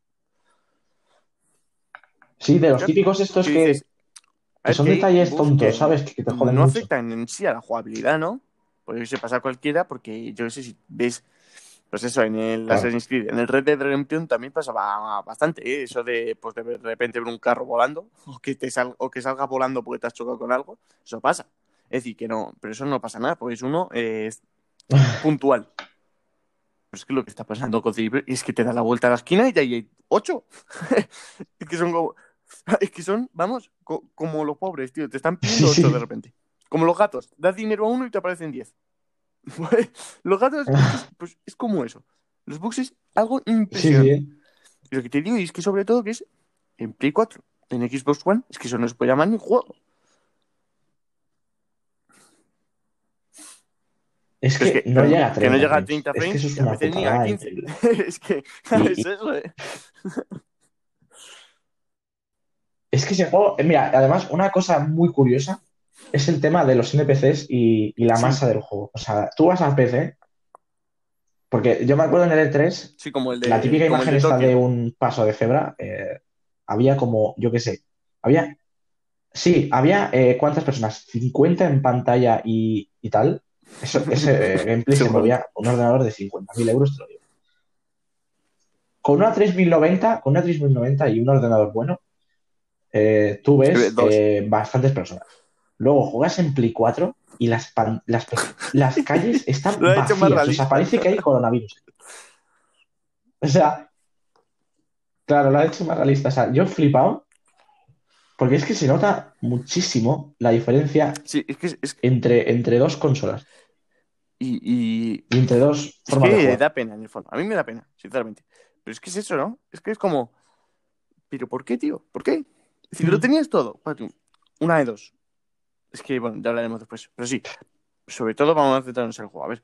Sí, de los que, típicos estos que que, son detalles tontos, ¿sabes? Que, que te joden no mucho. afectan en sí a la jugabilidad, ¿no? Pues se pasa a cualquiera porque yo no sé si ves, pues eso, en el Claro. Assassin's Creed, en el Red Dead Redemption también pasaba bastante, ¿eh? Eso de, pues de repente ver un carro volando (laughs) o que, te sal- o que salga volando porque te has chocado con algo, eso pasa. Es decir, que no, pero eso no pasa nada, porque es uno eh, es (laughs) puntual. Pero es que lo que está pasando con Cyber es que te da la vuelta a la esquina y ya hay ocho. (laughs) es que son como, (laughs) es que son, vamos, co- como los pobres, tío, te están pidiendo ocho de (laughs) repente. Como los gatos, das dinero a uno y te aparecen diez. (laughs) los gatos, pues es como eso. Los bugs es algo impresionante. sí. Y lo que te digo es que sobre todo que es en Play 4, en Xbox One, es que eso no se puede llamar ni juego. Es que es que, no llega a 30 que no llega a frames. 30 Es que frames eso es a una veces ni a putada 15. increíble. es que Y- es eso, ¿eh? Es que ese juego, eh, mira, además, una cosa muy curiosa es el tema de los NPCs y, y la Sí. masa del juego. O sea, tú vas al PC, porque yo me acuerdo en el E3, Sí, como el de, la típica como el imagen de esta Tokio. de un paso de cebra, eh, había como, yo qué sé, había, sí, había, eh, ¿cuántas personas? 50 en pantalla y, y tal. Eso, ese eh, (laughs) gameplay se movía un ordenador de 50.000 euros, te lo digo. Con una 3090, con una 3090 y un ordenador bueno, eh, tú ves eh, bastantes personas. Luego juegas en Play 4 y las, las, las calles (laughs) están vacías. O realista. sea, parece que hay coronavirus. O sea, claro, lo ha hecho más realista. O sea, yo he flipado porque es que se nota muchísimo la diferencia Sí, es que, es, es- entre, entre dos consolas y, y- y entre dos es formas de que jugar. da pena en el fondo. A mí me da pena, sinceramente. Pero es que es eso, ¿no? Es que es como, ¿pero por qué, tío? ¿Por qué? Si lo tenías todo, patu, una de dos. Es que, bueno, ya hablaremos después. Pero sí, sobre todo vamos a centrarnos en el juego. A ver,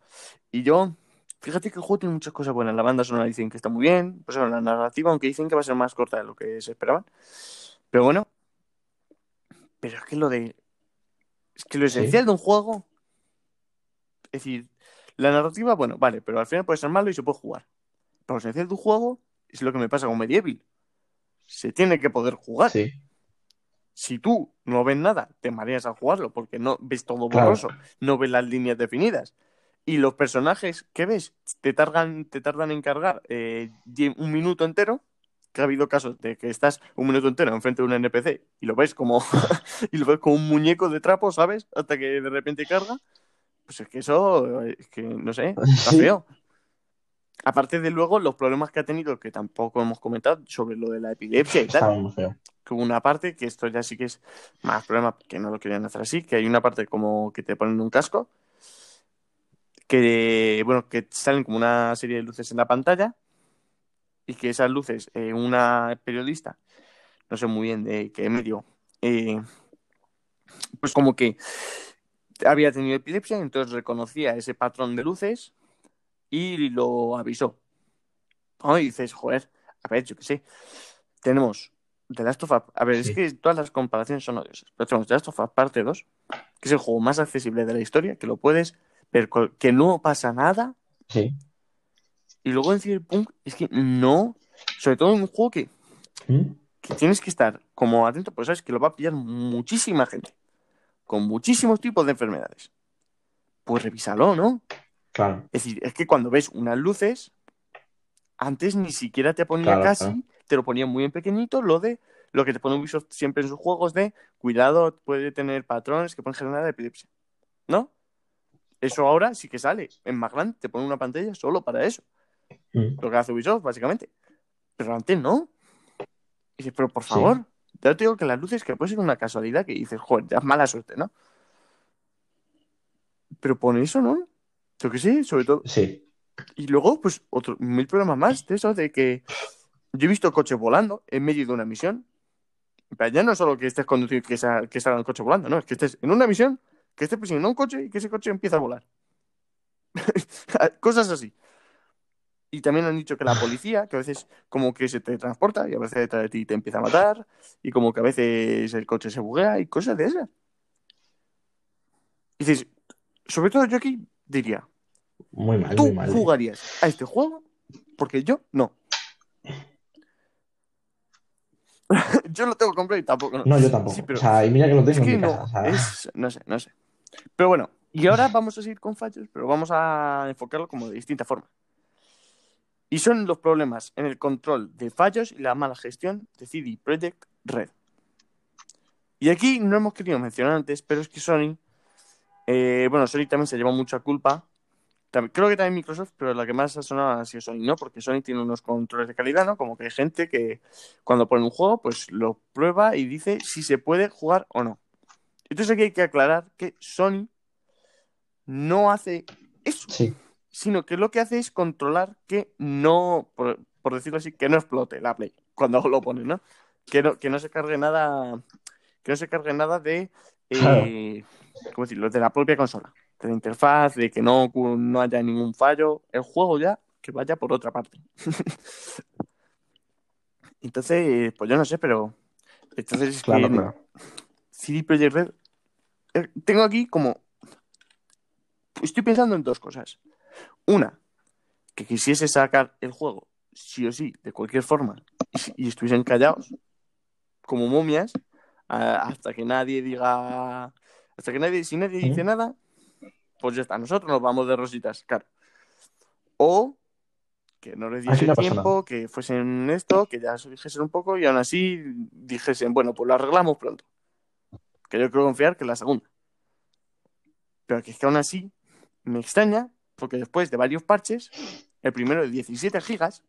y yo, fíjate que el juego tiene muchas cosas buenas. La banda sonora dicen que está muy bien. Pues bueno, la narrativa, aunque dicen que va a ser más corta de lo que se esperaban. Pero bueno, pero es que lo de. Es que lo Sí. esencial de un juego Es decir, la narrativa, bueno, vale, pero al final puede ser malo y se puede jugar. Pero la esencia de tu juego es lo que me pasa con Medieval. Se tiene que poder jugar. Sí. Si tú no ves nada, te mareas al jugarlo porque no ves todo Claro. borroso, no ves las líneas definidas. Y los personajes que ves te tardan, te tardan en cargar eh, un minuto entero. Que ha habido casos de que estás un minuto entero enfrente de un NPC y lo ves como (laughs) y lo ves como un muñeco de trapo, ¿sabes? Hasta que de repente carga. Pues es que eso, es que no sé, está (laughs) feo. Aparte de luego los problemas que ha tenido, que tampoco hemos comentado, sobre lo de la epilepsia y tal que hubo una parte, que esto ya sí que es más problema, que no lo querían hacer así, que hay una parte como que te ponen un casco, que, bueno, que salen como una serie de luces en la pantalla, y que esas luces, eh, una periodista, no sé muy bien de qué medio, eh, pues como que había tenido epilepsia, entonces reconocía ese patrón de luces y lo avisó. ¿No? Y dices, joder, a ver, yo qué sé, tenemos The Last of Us, a ver, Sí. es que todas las comparaciones son odiosas, pero tenemos The Last of Us parte 2, que es el juego más accesible de la historia, que lo puedes ver, con- que no pasa nada, Sí. y luego en Cyberpunk es que no, sobre todo en un juego que, ¿Mm? que tienes que estar como atento, pues sabes que lo va a pillar muchísima gente, con muchísimos tipos de enfermedades. Pues revísalo, ¿no? Claro. Es decir, es que cuando ves unas luces, antes ni siquiera te ponía Claro, casi, claro. te lo ponía muy en pequeñito, lo de lo que te pone Ubisoft siempre en sus juegos de cuidado, puede tener patrones que pueden generar epilepsia. ¿No? Eso ahora sí que sale en más grande, te pone una pantalla solo para eso, ¿Mm? lo que hace Ubisoft, básicamente. Pero antes no. Y dices, pero por Sí. favor, ya te digo que las luces que puede ser una casualidad que dices, joder, ya es mala suerte, ¿no? Pero pone eso, ¿no? Yo que sí, sobre todo. Sí. Y luego, pues, otro, mil problemas más de eso, de que yo he visto coches volando en medio de una misión. Pero ya no solo que estés conduciendo, que, sa- que salga el coche volando, no, es que estés en una misión, que estés persiguiendo un coche y que ese coche empieza a volar. (laughs) Cosas así. Y también han dicho que la policía, que a veces como que se te transporta y a veces detrás de ti te empieza a matar, y como que a veces el coche se buguea y cosas de esas. Y dices, sobre todo yo aquí diría, Muy mal, ¿Tú muy mal. ¿eh? jugarías a este juego? Porque yo no. (laughs) yo lo tengo comprado y tampoco. No, No, yo tampoco. Sí, pero O sea, y mira que lo es tengo que en mi no, casa. o sea, es, no sé, no sé. Pero bueno, y ahora (laughs) vamos a seguir con fallos, pero vamos a enfocarlo como de distinta forma. Y son los problemas en el control de fallos y la mala gestión de CD Projekt Red. Y aquí no hemos querido mencionar antes, pero es que Sony, eh, bueno, Sony también se lleva mucha culpa. Creo que también Microsoft, pero la que más ha sonado ha sido Sony, ¿no? Porque Sony tiene unos controles de calidad, ¿no? Como que hay gente que cuando pone un juego, pues lo prueba y dice si se puede jugar o no. Entonces aquí hay que aclarar que Sony no hace eso, Sí. sino que lo que hace es controlar que no, por, por decirlo así, que no explote la Play cuando lo pone, ¿no? Que no, que no se cargue nada, que no se cargue nada de, eh, ¿cómo decirlo? De la propia consola, de la interfaz, de que no, no haya ningún fallo, el juego ya que vaya por otra parte. (laughs) Entonces, pues yo no sé, pero entonces es Claro, que claro. CD Projekt Red. eh, Tengo aquí como. Estoy pensando en dos cosas. Una, que quisiese sacar el juego sí o sí, de cualquier forma, y, y estuviesen callados, como momias, a- hasta que nadie diga. Hasta que nadie. Si nadie dice nada, pues ya está. Nosotros nos vamos de rositas, claro. O que no les diese tiempo, que fuesen esto, que ya se dijesen un poco y aún así dijesen, bueno, pues lo arreglamos pronto. Que yo creo confiar que la segunda. Pero que es que aún así me extraña, porque después de varios parches, el primero de 17 gigas,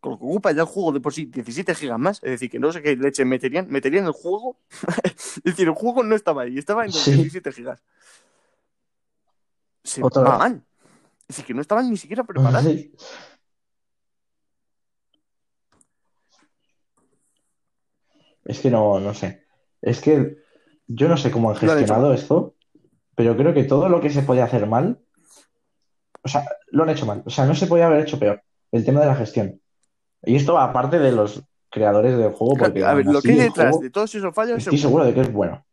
con lo que ocupa ya el juego de por sí 17 gigas más, es decir, que no sé qué leche meterían, meterían el juego, (laughs) es decir, el juego no estaba ahí, estaba en los Sí. 17 gigas. Se Otra vez. van. Es decir, que no estaban ni siquiera preparados. Sí. Es que no, no sé. Es que yo no sé cómo han gestionado esto, pero creo que todo lo que se podía hacer mal, o sea, lo han hecho mal. O sea, no se podía haber hecho peor. El tema de la gestión. Y esto aparte de los creadores del juego, porque a ver, aún lo que hay detrás juego, de todos esos fallos es estoy seguro de que es bueno.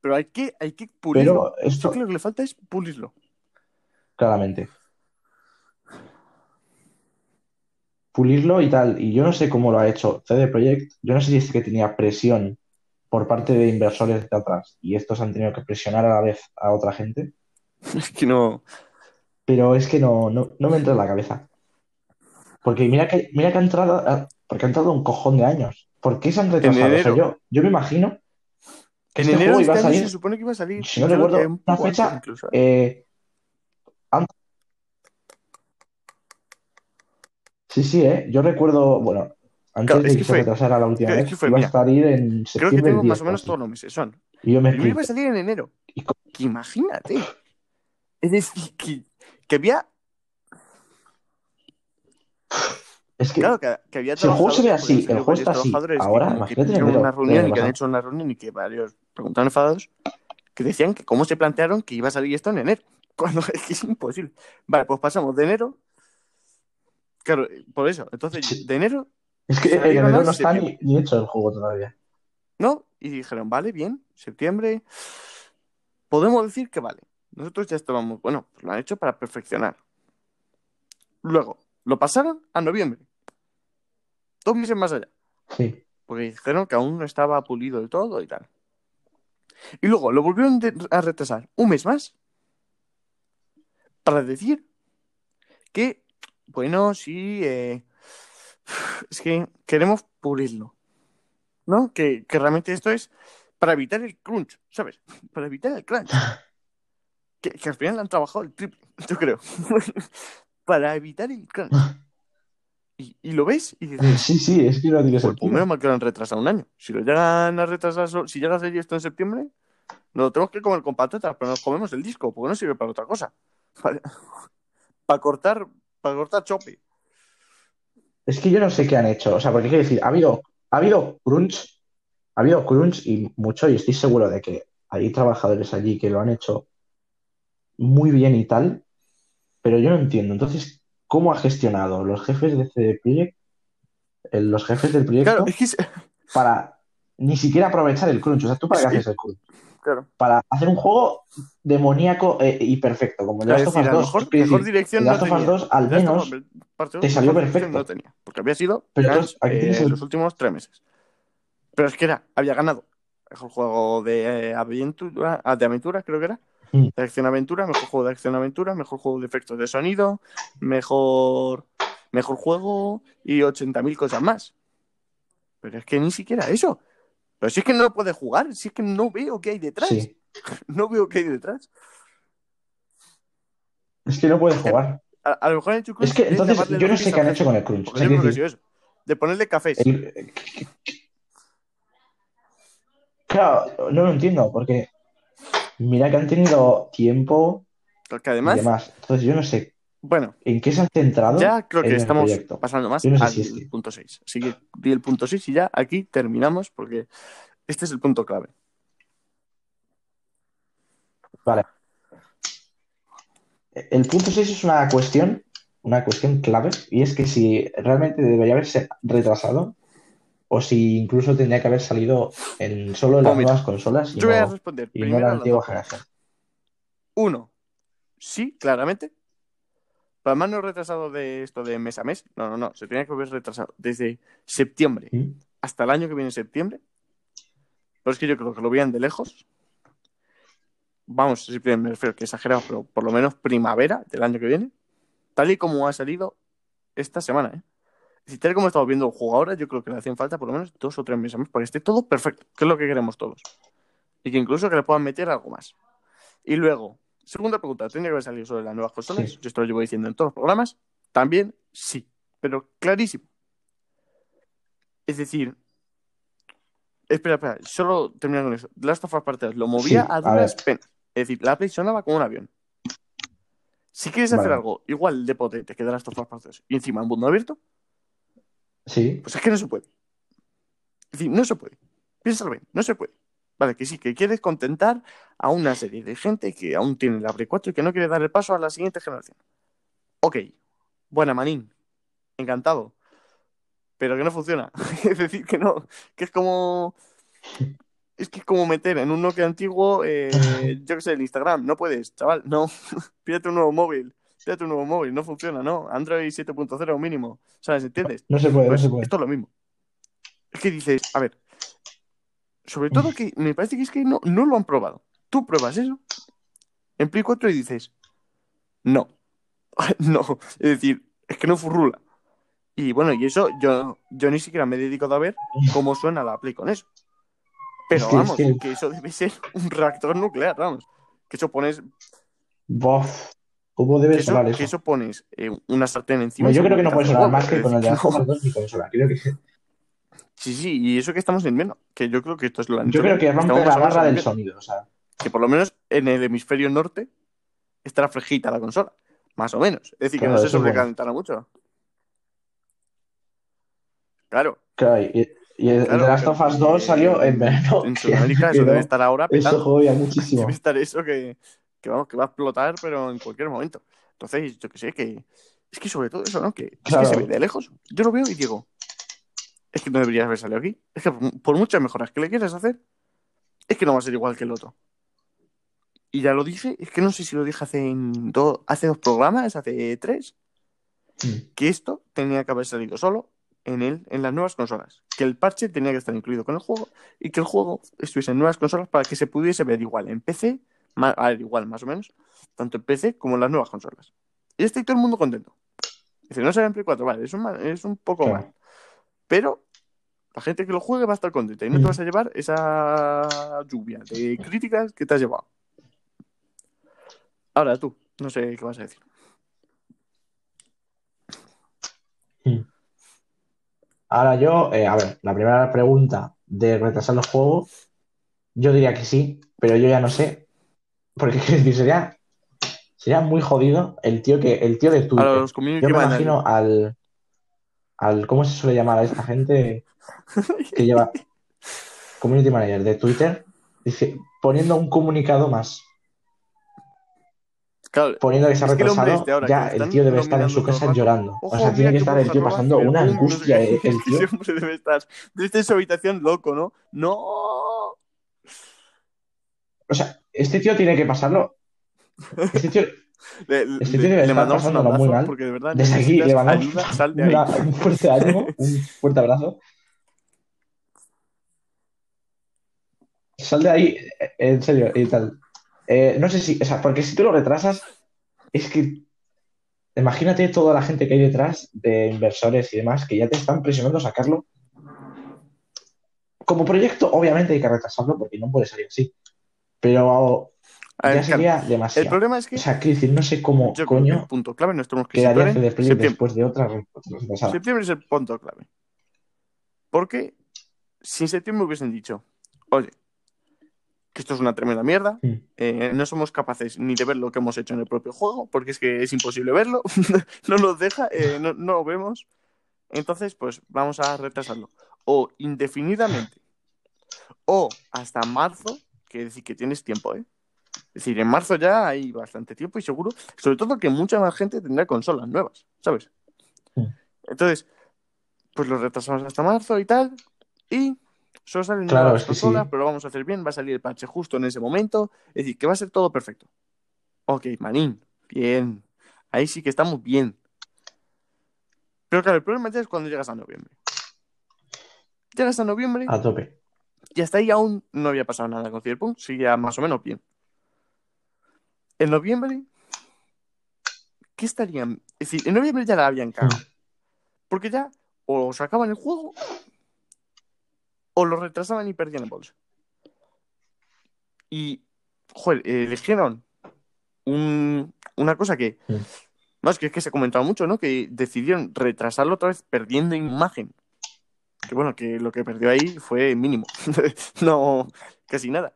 Pero hay que, hay que pulirlo. Pero esto, Yo creo que lo que le falta es pulirlo. claramente. Pulirlo y tal. Y yo no sé cómo lo ha hecho CD Projekt. Yo no sé si es que tenía presión por parte de inversores de atrás y estos han tenido que presionar a la vez a otra gente. (laughs) Es que no. Pero es que no, no, no me entra en la cabeza. Porque mira que, mira que ha entrado, porque ha entrado un cojón de años. ¿Por qué se han retrasado? O sea, yo, yo me imagino que En este enero juego de iba este a año salir, se supone que iba a salir. si no recuerdo, una fecha incluso. ¿eh? eh, antes. Sí, sí, ¿eh? Yo recuerdo, bueno, antes Claro, de que se retrasara la última vez, que fue, iba a salir en Creo que septiembre tengo 10 más o menos todos los meses. Son. Y yo me iba a salir en enero. Y Que imagínate. Es decir, que, que había. Es que Claro, que, que había si el juego se ve así, el salido juego está así que ahora, que imagínate hicieron enero una reunión y que han hecho una reunión y que varios preguntaron enfadados que decían que cómo se plantearon que iba a salir esto en enero. (laughs) Cuando es que es imposible. Vale, pues pasamos de enero. Claro, por eso. Entonces, de enero, Es que en enero no está ni, ni hecho el juego todavía. ¿no? Y dijeron, vale, bien, septiembre. Podemos decir que vale. Nosotros ya estábamos, bueno, pues lo han hecho para perfeccionar. Luego, lo pasaron a noviembre. Dos meses más allá. Sí. Porque dijeron que aún no estaba pulido del todo y tal. Y luego lo volvieron a retrasar un mes más para decir que, bueno, sí, eh, es que queremos pulirlo. ¿No? Que, que realmente esto es para evitar el crunch, ¿sabes? (laughs) Para evitar el crunch. (laughs) Que, que al final han trabajado el triple, (laughs) yo creo. Para evitar el crunch. (laughs) Y, y lo ves y dices, Sí, sí, es que no tiene pues sentido. menos mal que lo han retrasado un año. Si lo llegan a retrasar, si llega a salir esto en septiembre, nos lo tenemos que comer con patatas, pero nos comemos el disco, porque no sirve para otra cosa. (laughs) Para, para cortar, para cortar chope. Es que yo no sé qué han hecho. O sea, porque quiero decir, ha habido, ha habido crunch, ha habido crunch y mucho, y estoy seguro de que hay trabajadores allí que lo han hecho muy bien y tal, pero yo no entiendo. Entonces, ¿cómo ha gestionado los jefes de CD Projekt, los jefes del Claro, proyecto, es que es- para ni siquiera aprovechar el crunch? O sea, ¿tú para qué Es- haces el crunch? claro. Para hacer un juego demoníaco eh, y perfecto, como el de Last of Us a lo 2. mejor decir, dirección Last of Us tenía. 2 al Last menos Us Part 2 te salió perfecto. No tenía, porque había sido Pero crunch, entonces, aquí eh, el- los últimos tres meses. Pero es que era, había ganado. Mejor juego de eh, aventura, de aventura, creo que era. Mm. De acción-aventura, mejor juego de acción-aventura, mejor juego de efectos de sonido, mejor, mejor juego y 80.000 cosas más. Pero es que ni siquiera eso. Pero si es que no lo puede jugar, si es que no veo qué hay detrás. Sí, (laughs) No veo qué hay detrás. es que no puedes jugar. A, a lo mejor han hecho crunch Es que entonces yo no sé qué han hecho con el crunch. O sea, yo decir, eso. De ponerle cafés. el- claro, no lo entiendo, porque mira que han tenido tiempo Porque y además, demás. Entonces yo no sé bueno, en qué se han centrado ya creo que estamos proyecto. pasando más no sé al si es que- punto 6. Así que di el punto 6 y ya aquí terminamos porque este es el punto clave. Vale. El punto 6 es una cuestión, una cuestión clave, y es que si realmente debería haberse retrasado, o si incluso tendría que haber salido en solo en las Oh, nuevas consolas y Yo voy a no, responder y no primero la antigua generación. Uno, sí, claramente. Pero además no he retrasado de esto de mes a mes. No, no, no. Se tenía que haber retrasado desde septiembre ¿Mm? hasta el año que viene, septiembre. Pero es que yo creo que lo veían de lejos. Vamos, si me refiero que exagerado, pero por lo menos primavera del año que viene. Tal y como ha salido esta semana, ¿eh? Decir, tal como estamos viendo el juego ahora, yo creo que le hacen falta por lo menos dos o tres meses más para que esté todo perfecto, que es lo que queremos todos. Y que incluso que le puedan meter algo más. Y luego, segunda pregunta, ¿tendría que haber salido sobre las nuevas consolas? Sí. Yo esto lo llevo diciendo en todos los programas. También sí, pero clarísimo. Es decir, espera, espera, solo terminar con eso. Last of Us Part 3 lo movía Sí, a duras penas. Es decir, la Play sonaba como un avión. Si quieres hacer algo igual de potente que The Last of Us Part 3 y encima en mundo abierto, Sí, pues es que no se puede. Es decir, no se puede. Piénsalo bien, no se puede. Vale, que sí, que quieres contentar a una serie de gente que aún tiene la Play 4 y que no quiere dar el paso a la siguiente generación. Ok, buena manín, encantado. Pero que no funciona. (laughs) es decir, que no, que es como... es que es como meter en un Nokia antiguo, eh, (laughs) yo que sé, el Instagram. No puedes, chaval, no. (laughs) Pídete un nuevo móvil. Pídete un nuevo móvil. No funciona, ¿no? Android 7.0 mínimo. ¿Sabes? ¿Entiendes? No se puede, Pues no se puede. esto es lo mismo. Es que dices, a ver, sobre todo que me parece que es que no, no lo han probado. Tú pruebas eso en Play 4 y dices, no, (laughs) no, es decir, es que no furrula. Y bueno, y eso yo, yo ni siquiera me he dedicado a ver cómo suena la Play con eso. Pero vamos, que- que eso debe ser un reactor nuclear, vamos. Que eso pones, Bof. ¿Cómo debe que eso, que eso? eso pones eh, una sartén encima. Yo creo que no puede huevo, más que con el de 2 ni consola. Creo que, (laughs) Sí, sí, y eso que estamos en menos. Que yo creo que esto es lo yo creo que rompe la barra del sonido. O sea, que por lo menos en el hemisferio norte estará fresquita la consola, más o menos. Es decir, que no se eso sobrecalentará mucho. Claro, claro, y, y el, el claro. de Last of Us 2 salió en verano. En Sudamérica (laughs) eso debe estar ahora Eso petando. jodía muchísimo. Debe estar eso que, que, vamos, que va a explotar, pero en cualquier momento. Entonces, yo que sé, que es que sobre todo eso, ¿no? Que, es que se ve de lejos. Yo lo veo y digo, es que no deberías haber salido aquí. Es que por, por muchas mejoras que le quieras hacer, es que no va a ser igual que el otro. Y ya lo dije, es que no sé si lo dije hace, en do- hace dos programas, hace tres, Mm. que esto tenía que haber salido solo en, el, en las nuevas consolas. Que el parche tenía que estar incluido con el juego y que el juego estuviese en nuevas consolas para que se pudiese ver igual en PC, a ver, igual más o menos, tanto en PC como en las nuevas consolas. Y está todo el mundo contento. Dice, no sale en Play 4, vale, es un, es un poco Claro. mal. Pero la gente que lo juegue va a estar contenta y no te vas a llevar esa lluvia de críticas que te has llevado. Ahora tú, no sé qué vas a decir. Ahora yo, eh, a ver, la primera pregunta de retrasar los juegos, yo diría que sí, pero yo ya no sé. Porque (laughs) sería, sería muy jodido el tío que, el tío de A Twitter. los Yo me imagino al, al, ¿cómo se suele llamar a esta gente que lleva community manager de Twitter? Dice, poniendo un comunicado más, Claro, poniendo que se ha el retrasado, este ahora ya el tío debe estar en su casa el rato. llorando. Ojo, O sea, tiene que estar el tío pasando una angustia, eh, (laughs) el que tío. siempre debe estar desde su habitación loco, ¿no? ¡No! O sea, este tío tiene que pasarlo. Este tío, (laughs) Le, Este tío le- mandamos un muy mal. porque de verdad desde aquí le mandamos ayuda, sal de ahí. una- (laughs) un fuerte ánimo, un fuerte abrazo. Sal de ahí, eh, en serio, y tal. Eh, no sé si, o sea, porque si tú lo retrasas, es que imagínate toda la gente que hay detrás de inversores y demás que ya te están presionando a sacarlo. Como proyecto, obviamente hay que retrasarlo porque no puede salir así. Pero ver, ya claro, sería el demasiado. problema es que O sea, quiero decir, no sé cómo yo que el coño punto clave en nuestro quedaría escritor CD Play septiembre. después de otra retrasada. Septiembre es el punto clave. Porque si en septiembre hubiesen dicho, oye, que esto es una tremenda mierda, Mm. eh, no somos capaces ni de ver lo que hemos hecho en el propio juego, porque es que es imposible verlo, (laughs) no nos deja, eh, no, no lo vemos, entonces pues vamos a retrasarlo. O indefinidamente, o hasta marzo, que decir que tienes tiempo, ¿eh? Es decir, en marzo ya hay bastante tiempo y seguro, sobre todo que mucha más gente tendrá consolas nuevas, ¿sabes? Entonces, pues lo retrasamos hasta marzo y tal, y solo salen Claro, nuevas consolas, sí. pero lo vamos a hacer bien, va a salir el parche justo en ese momento, es decir, que va a ser todo perfecto. Ok, manín, bien, ahí sí que estamos bien. Pero claro, el problema ya es cuando llegas a noviembre. Llegas a noviembre A tope. Y hasta ahí aún no había pasado nada con Cyberpunk, seguía más o menos bien. En noviembre, ¿qué estarían? Es decir, en noviembre ya la habían cagado. Porque ya o sacaban el juego o lo retrasaban y perdían el bolso. Y, joder, eh, eligieron un- una cosa que, más que es que se ha comentado mucho, ¿no? Que decidieron retrasarlo otra vez perdiendo imagen. Que bueno, que lo que perdió ahí fue mínimo. (laughs) no, casi nada.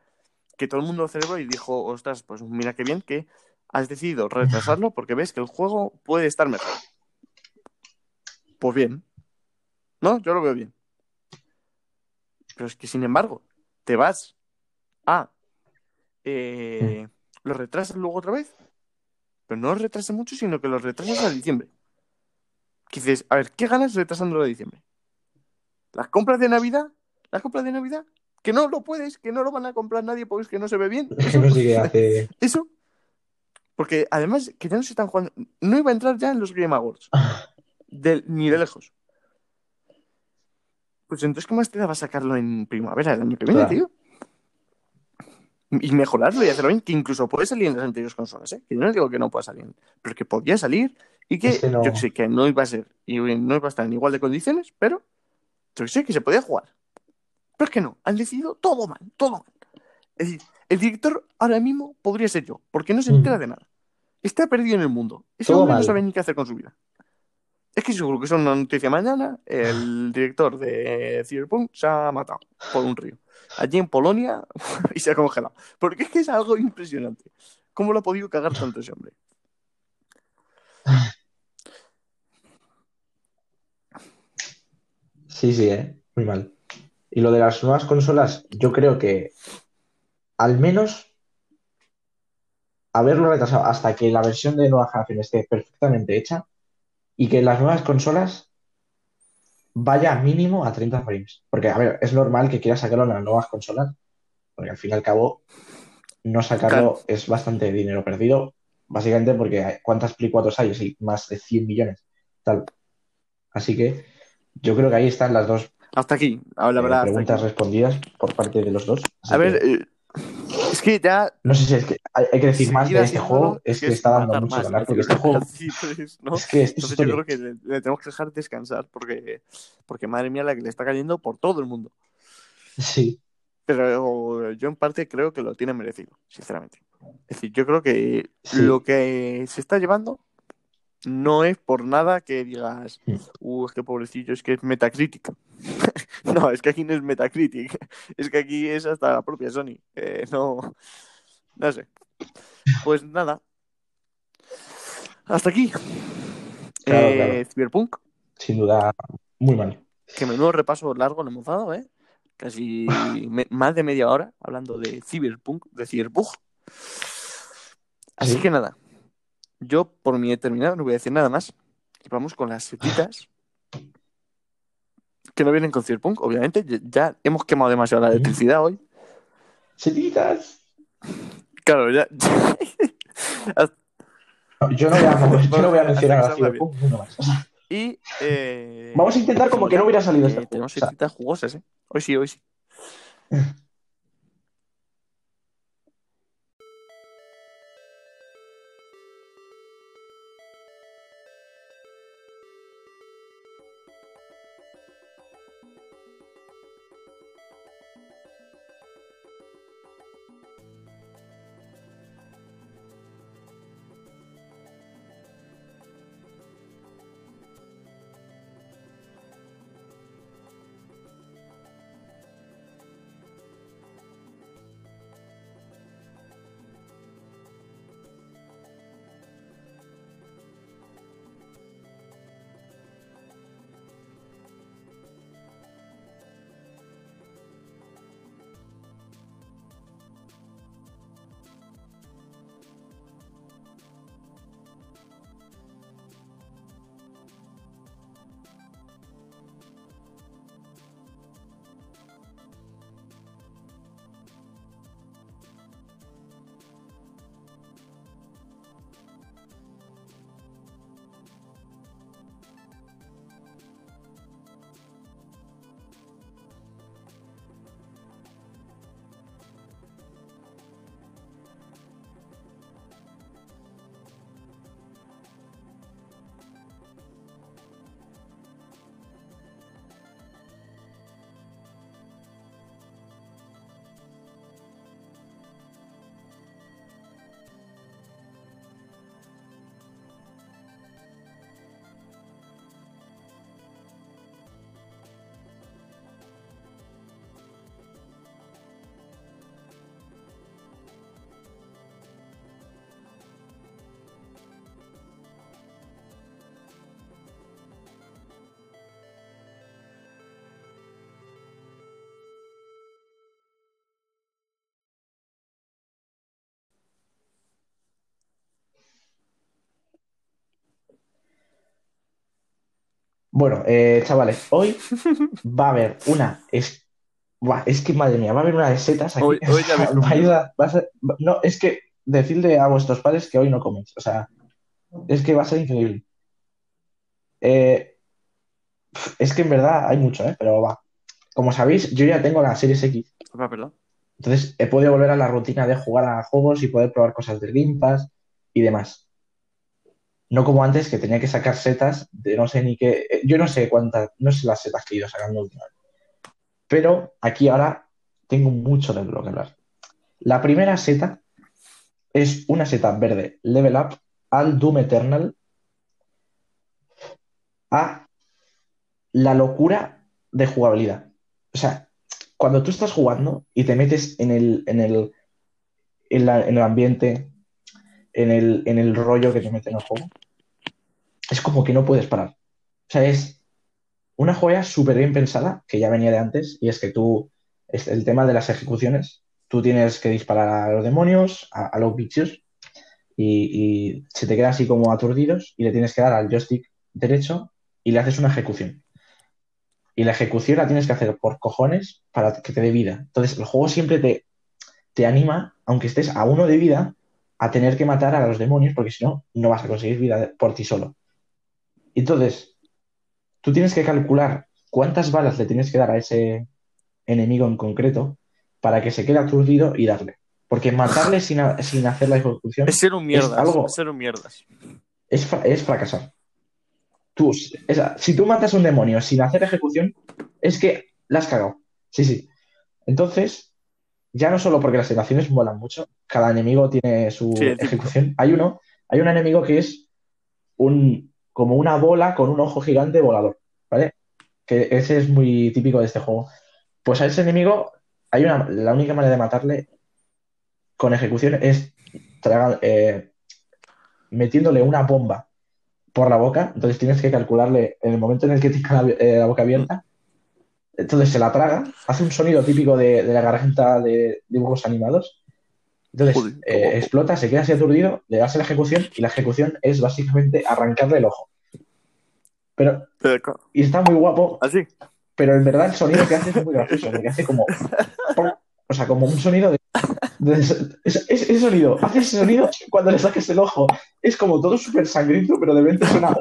Que todo el mundo celebró y dijo, ostras, pues mira qué bien que has decidido retrasarlo porque ves que el juego puede estar mejor. Pues bien. No, yo lo veo bien. Pero es que sin embargo, te vas a. eh, lo retrasas luego otra vez. Pero no lo retrasas mucho, sino que lo retrasas a diciembre. Que dices, a ver, ¿qué ganas retrasándolo a diciembre? ¿Las compras de Navidad? ¿Las compras de Navidad? que no lo puedes, que no lo van a comprar nadie porque es que no se ve bien. No qué hace. (laughs) Eso. Porque además que ya no se están jugando. No iba a entrar ya en los Game Awards. (laughs) De- ni de lejos. Pues entonces, ¿cómo te daba sacarlo en primavera del año que viene, Claro. tío? Y mejorarlo y hacerlo bien, que incluso puede salir en las anteriores consolas, ¿eh? Que yo no digo que no pueda salir, pero que podía salir y que, Es que no- yo sé, que no iba a ser, y no iba a estar en igual de condiciones, pero yo sé, que se podía jugar. Pero es que no, han decidido todo mal, todo mal. Es decir, el director ahora mismo podría ser yo, porque no se entera de nada. Está perdido en el mundo. Ese Todo hombre no sabe ni qué hacer con su vida. Es que seguro que es una noticia mañana, el director de Cyberpunk se ha matado por un río. Allí en Polonia (laughs) y se ha congelado. Porque es que es algo impresionante. ¿Cómo lo ha podido cagar tanto ese hombre? Sí, sí, ¿eh? Muy mal. Y lo de las nuevas consolas, yo creo que al menos haberlo retrasado hasta que la versión de nueva generación esté perfectamente hecha y que las nuevas consolas vaya mínimo a 30 frames. Porque, a ver, es normal que quieras sacarlo en las nuevas consolas, porque al fin y al cabo no sacarlo Claro. es bastante dinero perdido, básicamente porque ¿cuántas Play 4 hay? Sí, más de 100 millones. Tal. Así que yo creo que ahí están las dos Hasta aquí. La eh, verdad, hasta preguntas aquí. respondidas por parte de los dos. Así A ver, eh, es que ya no sé si es que hay, hay que decir más de este haciéndolo juego, es que está dando mucho al porque este juego es que es Entonces yo creo que le, le tenemos que dejar descansar porque, porque madre mía la que le está cayendo por todo el mundo. Sí, Pero yo en parte creo que lo tiene merecido, sinceramente. Es decir, yo creo que Sí. lo que se está llevando no es por nada que digas, Mm. uh, es que pobrecillo, es que es Metacritic. (laughs) no, es que aquí no es Metacritic. (laughs) Es que aquí es hasta la propia Sony. Eh, no, no sé. Pues nada. Hasta aquí. Claro, Eh, claro. Cyberpunk. sin duda, muy mal. Que menudo repaso largo le hemos dado, ¿eh? Casi (laughs) más de media hora hablando de Cyberpunk, de Cyberpunk. Así Sí. que nada, yo por mi he terminado, no voy a decir nada más. Y vamos con las setitas que no vienen con Cyberpunk, obviamente. Ya- hemos quemado demasiado la electricidad hoy. Setitas. Claro, ya. (laughs) No, Yo no voy a, (laughs) yo no voy a mencionar a más. (laughs) y. eh, Vamos a intentar como que no hubiera salido eh, este juego. Tenemos setitas jugosas, ¿eh? Hoy sí, hoy sí. Bueno, eh, chavales, hoy (laughs) va a haber una, es- Buah, es que madre mía, va a haber una de setas aquí. Hoy- hoy ya (laughs) lo va a ser- no, es que decirle a vuestros padres que hoy no coméis. O sea, es que va a ser increíble. Eh, es que en verdad hay mucho, ¿eh? Pero va. Como sabéis, yo ya tengo la Series X. Ah, perdón. Entonces he podido volver a la rutina de jugar a juegos y poder probar cosas del Game Pass y demás. No como antes, que tenía que sacar setas de no sé ni qué. eh, Yo no sé cuántas, no sé las setas que he ido sacando últimamente. Pero aquí ahora tengo mucho de lo que hablar. La primera seta es una seta verde Level Up al Doom Eternal a la locura de jugabilidad. O sea, cuando tú estás jugando y te metes en el, en el, en en el ambiente, en el, en el rollo que te mete en el juego, es como que no puedes parar. O sea, es una joya súper bien pensada, que ya venía de antes, y es que tú, es el tema de las ejecuciones, tú tienes que disparar a los demonios, a, los bichos, y, y se te queda así como aturdidos, y le tienes que dar al joystick derecho y le haces una ejecución. Y la ejecución la tienes que hacer por cojones para que te dé vida. Entonces, el juego siempre te, te anima, aunque estés a uno de vida, a tener que matar a los demonios, porque si no, no vas a conseguir vida por ti solo. Entonces, tú tienes que calcular cuántas balas le tienes que dar a ese enemigo en concreto para que se quede aturdido y darle. Porque matarle sin, a- sin hacer la ejecución Es ser un mierdas. algo- Es ser un mierdas. es, fra- es fracasar. Tú, si tú matas a un demonio sin hacer ejecución, es que la has cagado. Sí, sí. Entonces, ya no solo porque las animaciones molan mucho, cada enemigo tiene su Sí, ejecución. Hay uno, hay un enemigo que es un, como una bola con un ojo gigante volador, ¿vale? Que ese es muy típico de este juego. Pues a ese enemigo, hay una, la única manera de matarle con ejecución es traga- eh, metiéndole una bomba por la boca, entonces tienes que calcularle en el momento en el que tiene la, eh, la boca abierta, entonces se la traga, hace un sonido típico de, de la garganta de dibujos animados, entonces eh, explota, se queda así aturdido, le das la ejecución y la ejecución es básicamente arrancarle el ojo. Pero, y está muy guapo, Así. pero en verdad el sonido que hace es muy gracioso, porque hace como, o sea, como un sonido de, de- ese sonido, hace ese sonido cuando le saques el ojo, es como todo súper sangriento, pero de repente suena,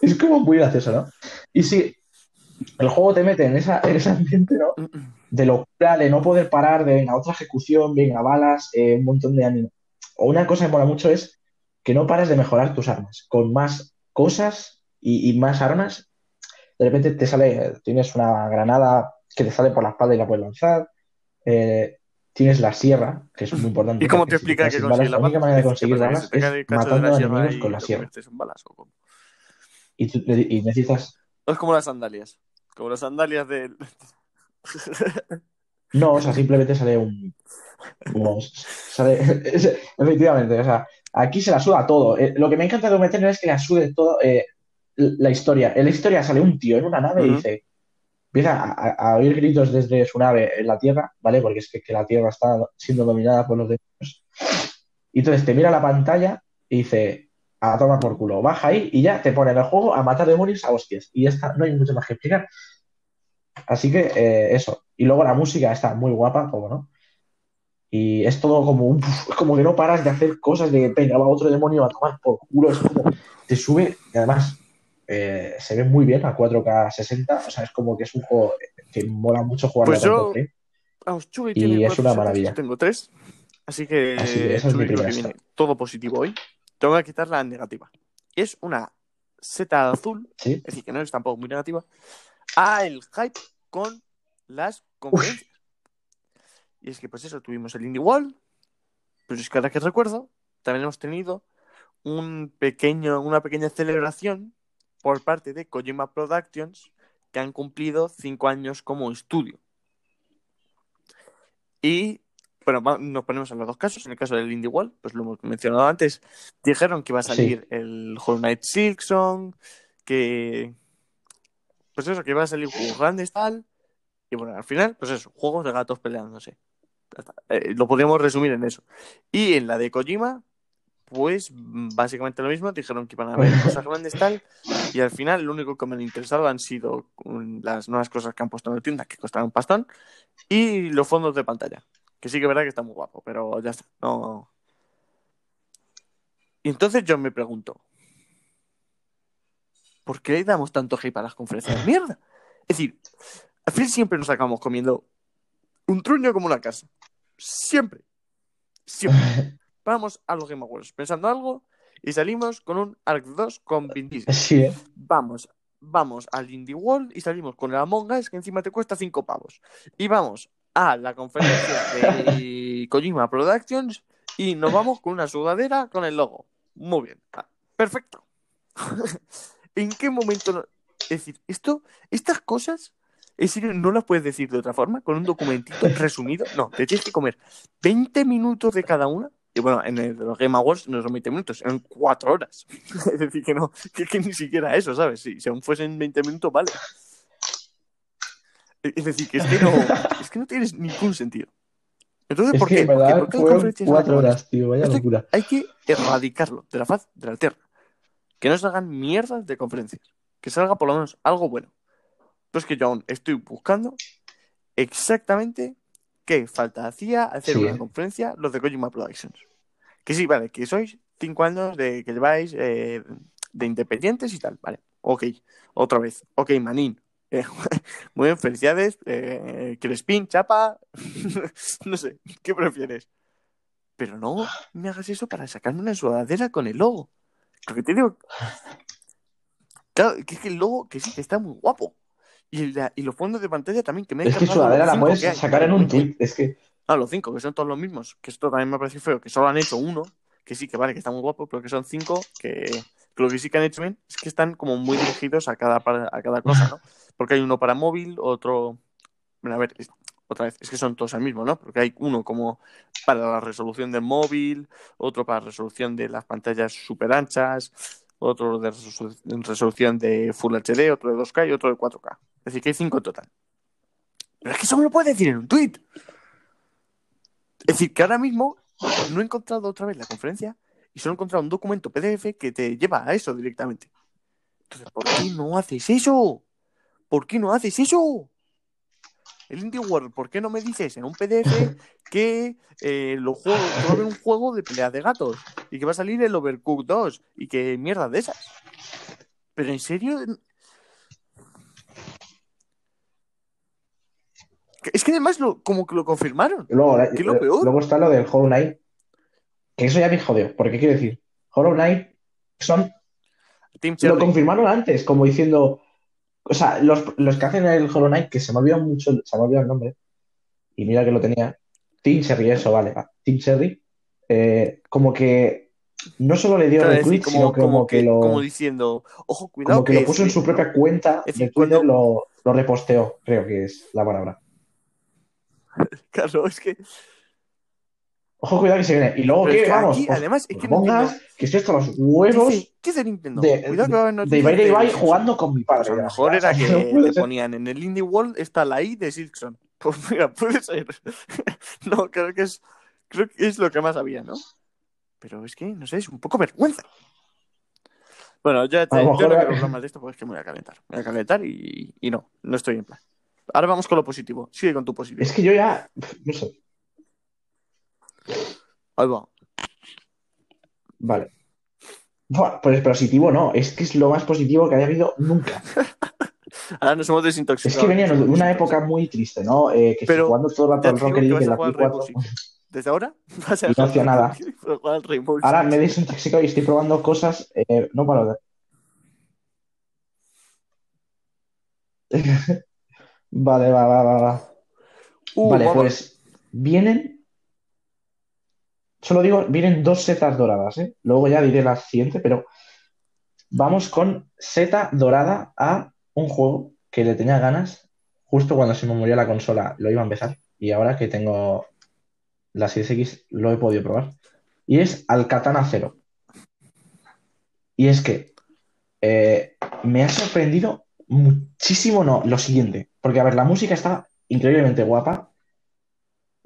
es como muy gracioso, ¿no? Y sí, el juego te mete en, esa, en ese ambiente, ¿no? De locura, de no poder parar, de venga, otra ejecución, venga, balas, eh, un montón de ánimo. O una cosa que me mola mucho es que no pares de mejorar tus armas. Con más cosas y, y más armas, de repente te sale, tienes una granada que te sale por la espalda y la puedes lanzar. Eh, tienes la sierra, que es muy (laughs) importante. ¿Y cómo te explica que balas, la la única manera de ¿Qué conseguir balas es de matando a enemigos con la sierra. cómo? Y, tú- y necesitas Es como las sandalias. Como las sandalias del. No, o sea, simplemente sale un. como sale- (laughs) efectivamente, o sea, aquí se la suda todo. Eh, lo que me encanta de Doom Eternal es que la sude todo eh, la historia. En la historia sale un tío en una nave y dice. Empieza a, a- a oír gritos desde su nave en la Tierra, ¿vale? Porque es que, que la Tierra está siendo dominada por los demonios. Y entonces te mira la pantalla y dice, a tomar por culo, baja ahí y ya te pone en el juego a matar demonios a hostias. Y ya está, no hay mucho más que explicar. Así que eh, eso. Y luego la música está muy guapa, como no. Y es todo como un, como que no paras de hacer cosas de venga, va otro demonio a tomar por culo. Es como te sube, y además eh, se ve muy bien a 4K 60. O sea, es como que es un juego que mola mucho jugar Pues a yo- frame. Vamos, Chuy Y tiene es una maravilla. yo tengo tres. Así que, Así que esa es creo que viene todo positivo hoy. Tengo que quitar la negativa. Es una seta azul, Sí. es decir, que no es tampoco muy negativa, a el hype con las conferencias. Y es que, pues eso, tuvimos el Indie Wall, pero es que ahora que recuerdo, también hemos tenido un pequeño, una pequeña celebración por parte de Kojima Productions que han cumplido cinco años como estudio. Y, bueno, nos ponemos en los dos casos. En el caso del Indie Wall, pues lo hemos mencionado antes, dijeron que iba a salir el Hollow Knight Silksong, que, pues eso, que iba a salir juegos grandes, tal. Y bueno, al final, pues eso, juegos de gatos peleándose. Eh, lo podríamos resumir en eso. Y en la de Kojima, pues básicamente lo mismo, dijeron que iban a haber cosas grandes tal, y al final lo único que me han interesado han sido mm, las nuevas cosas que han puesto en la tienda, que costaron un pastón, y los fondos de pantalla, que sí que es verdad que está muy guapo, pero ya está, no... Y entonces yo me pregunto, ¿por qué le damos tanto hate a las conferencias de mierda? Es decir, al final siempre nos acabamos comiendo un truño como una casa. Siempre. Siempre. (laughs) Vamos a los Game Awards pensando algo y salimos con un Arc 2 con Vin Diesel. Sí, ¿eh? Vamos, vamos al Indie World y salimos con el Among Us que encima te cuesta 5 pavos. Y vamos a la conferencia de (laughs) Kojima Productions y nos vamos con una sudadera con el logo. Muy bien. Ah, Perfecto. (laughs) ¿En qué momento? no- Es decir, esto, estas cosas, en serio, no las puedes decir de otra forma, con un documentito resumido. No, te tienes que comer 20 minutos de cada una. Y bueno, en el los Game Awards no son 20 minutos, eran 4 horas. (laughs) es decir, que no, que, que ni siquiera eso, ¿sabes? Si, si aún fuesen 20 minutos, vale. Es decir, que es que no, es que no tienes ningún sentido. Entonces, Es ¿por que qué? en ¿Por qué? ¿Por qué van a cuatro horas, tío, vaya Esto locura. hay que erradicarlo de la faz de la tierra. Que no salgan mierdas de conferencias. Que salga por lo menos algo bueno. Pues que yo aún estoy buscando exactamente qué falta hacía hacer Sí. una conferencia los de Kojima Productions. Que sí, vale, que sois cinco años de que lleváis eh, de independientes y tal, vale. Ok, otra vez. Ok, manín. Eh, (laughs) muy bien, felicidades. Eh, Crespín, chapa. (laughs) no sé, ¿qué prefieres? Pero no me hagas eso para sacarme una sudadera con el logo. Lo que te digo. Claro, que es que el logo, que sí, que está muy guapo. Y, la- y los fondos de pantalla también, que me Es que sudadera la puedes sacar en un tweet. Es que Ah, los cinco, que son todos los mismos. Que esto también me parece feo, que solo han hecho uno. Que sí, que vale, que está muy guapo, pero que son cinco. Que, que lo que sí que han hecho bien es que están como muy dirigidos a cada, a cada cosa, ¿no? Porque hay uno para móvil, otro. Bueno, a ver, otra vez, es que son todos el mismo, ¿no? Porque hay uno como para la resolución del móvil, otro para resolución de las pantallas super anchas, otro de resolu- resolución de Full HD, otro de 2K y otro de 4K. Es decir, que hay cinco en total. Pero es que eso me lo puedes decir en un tweet. Es decir, que ahora mismo no he encontrado otra vez la conferencia y solo he encontrado un documento PDF que te lleva a eso directamente. Entonces, ¿por qué no haces eso? ¿Por qué no haces eso? El Indie World, ¿por qué no me dices en un PDF que eh, los juegos, que va a haber un juego de peleas de gatos y que va a salir el Overcooked 2 y que mierda de esas? Pero en serio, es que además lo, como que lo confirmaron. luego, ¿Qué es lo peor? luego está lo del Hollow Knight. Que eso ya me jodió. Porque quiero decir, Hollow Knight son Team Lo confirmaron antes, como diciendo. O sea, los, los que hacen el Hollow Knight, que se me olvidó mucho, se me olvidó el nombre, y mira que lo tenía. Team Cherry, eso, vale, va. Team Cherry, eh, como que no solo le dio retweet, sino como, como que, que, lo, como diciendo, ojo, cuidado. como que lo que puso en su propia cuenta Es de Twitter, cuando- lo, lo reposteó, creo que es la palabra. (laughs) Claro, es que. Ojo, cuidado que se viene. Y luego, ¿qué? que Vamos, aquí, además, es que no pongas entiendo. que estoy hasta los huevos Dice, ¿Qué dice Nintendo? de, Cuidado que va a haber de Ibai de Ibai jugando con mi padre. Pues a lo mejor era (laughs) que le ponían en el Indie World está la I de Silkson. (laughs) Pues mira, puede ser. (laughs) no, creo que es. Creo que es lo que más había, ¿no? Pero es que, no sé, es un poco vergüenza. Bueno, ya te- yo no quiero hablar más de esto porque es que me voy a calentar. Me voy a calentar y, y no, no estoy en plan. Ahora vamos con lo positivo. Sigue con tu positivo. Es que yo ya, no sé, Ahí va. Vale. Buah, pues positivo no, es que es lo más positivo que haya habido nunca. (laughs) Ahora nos hemos Es desintoxicado. que venía de una época muy triste, ¿no? Eh, que Pero estoy jugando todo el rato al Rocket League en la Play Rainbow 4. Six. Desde ahora vas a Y no hacía nada. (laughs) Ahora me he desintoxicado y estoy probando cosas, eh, no paro de... (laughs) Vale, va, va, va, va. Uh, Vale, vamos. pues vienen, solo digo, vienen dos setas doradas, ¿eh? Luego ya diré la siguiente, pero vamos con seta dorada a un juego que le tenía ganas justo cuando se me murió la consola, lo iba a empezar y ahora que tengo la Series X lo he podido probar. Y es al Katana Zero. Y es que eh, me ha sorprendido muchísimo, no, lo siguiente. Porque, a ver, la música está increíblemente guapa.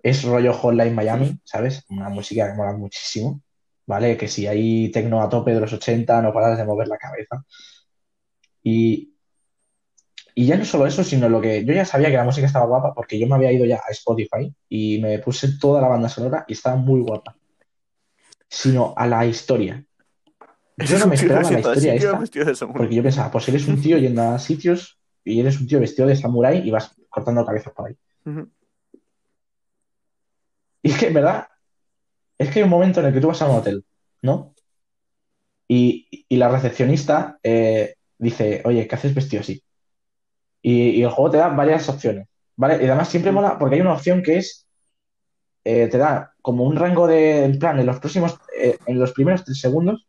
Es rollo Hotline Miami, ¿sabes? Una música que mola muchísimo. ¿vale? Que si hay tecno a tope de los 80, no paras de mover la cabeza. Y, y ya no solo eso, sino lo que yo ya sabía que la música estaba guapa porque yo me había ido ya a Spotify y me puse toda la banda sonora y estaba muy guapa. Sino a la historia. Yo no me esperaba la historia esta porque yo pensaba, pues eres un tío yendo a sitios y eres un tío vestido de samurái y vas cortando cabezas por ahí. Y es que, en verdad, es que hay un momento en el que tú vas a un hotel, ¿no? Y, la recepcionista eh, dice, oye, ¿qué haces vestido así? Y, el juego te da varias opciones, ¿vale? Y además siempre mola porque hay una opción que es, eh, te da como un rango de, en plan, en los próximos, eh, en los primeros tres segundos,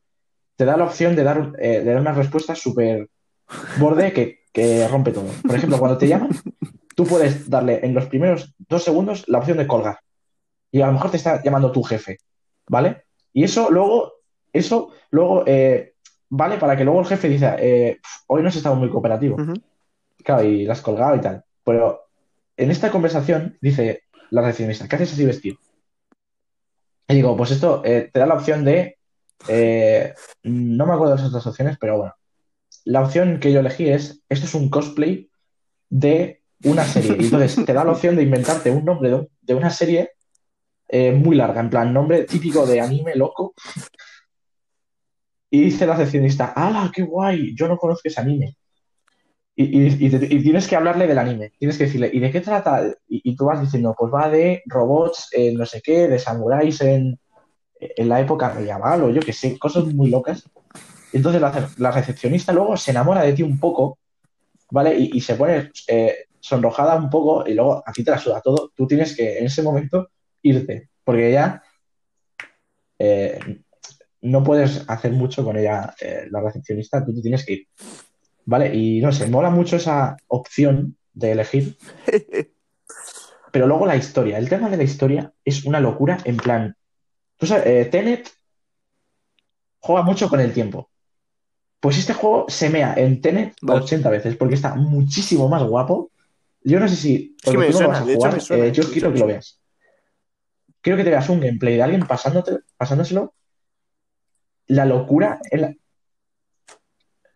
te da la opción de dar, de dar una respuesta súper borde que, que rompe todo. Por ejemplo, cuando te llaman, tú puedes darle en los primeros dos segundos la opción de colgar. Y a lo mejor te está llamando tu jefe, ¿vale? Y eso luego, eso luego eh, vale para que luego el jefe diga, eh, hoy no has estado muy cooperativo. Claro, y la has colgado y tal. Pero en esta conversación dice la recepcionista, ¿qué haces así vestido? Y digo, pues esto eh, te da la opción de, no me acuerdo de las otras opciones, pero bueno, la opción que yo elegí es, esto es un cosplay de una serie. Y entonces te da la opción de inventarte un nombre de, una serie eh, muy larga, en plan, nombre típico de anime loco. Y dice la recepcionista, ¡hala, qué guay! Yo no conozco ese anime. Y, tienes que hablarle del anime. Tienes que decirle, ¿y de qué trata? Y, tú vas diciendo, pues va de robots, no sé qué, de samuráis en, en la época medieval o yo qué sé, cosas muy locas. Entonces la, recepcionista luego se enamora de ti un poco, ¿vale? Y, se pone eh, sonrojada un poco y luego a ti te la suda todo. Tú tienes que en ese momento irte, porque ya eh, no puedes hacer mucho con ella, eh, la recepcionista, tú te tienes que ir, ¿vale? Y no sé, mola mucho esa opción de elegir. (laughs) Pero luego la historia, el tema de la historia es una locura en plan, tú sabes, Tenet juega mucho con el tiempo. Pues este juego se mea en Tenet 80 veces porque está muchísimo más guapo. Yo no sé si. a jugar, eh, yo quiero que lo veas. Quiero que te veas un gameplay de alguien pasándote, pasándoselo. La locura.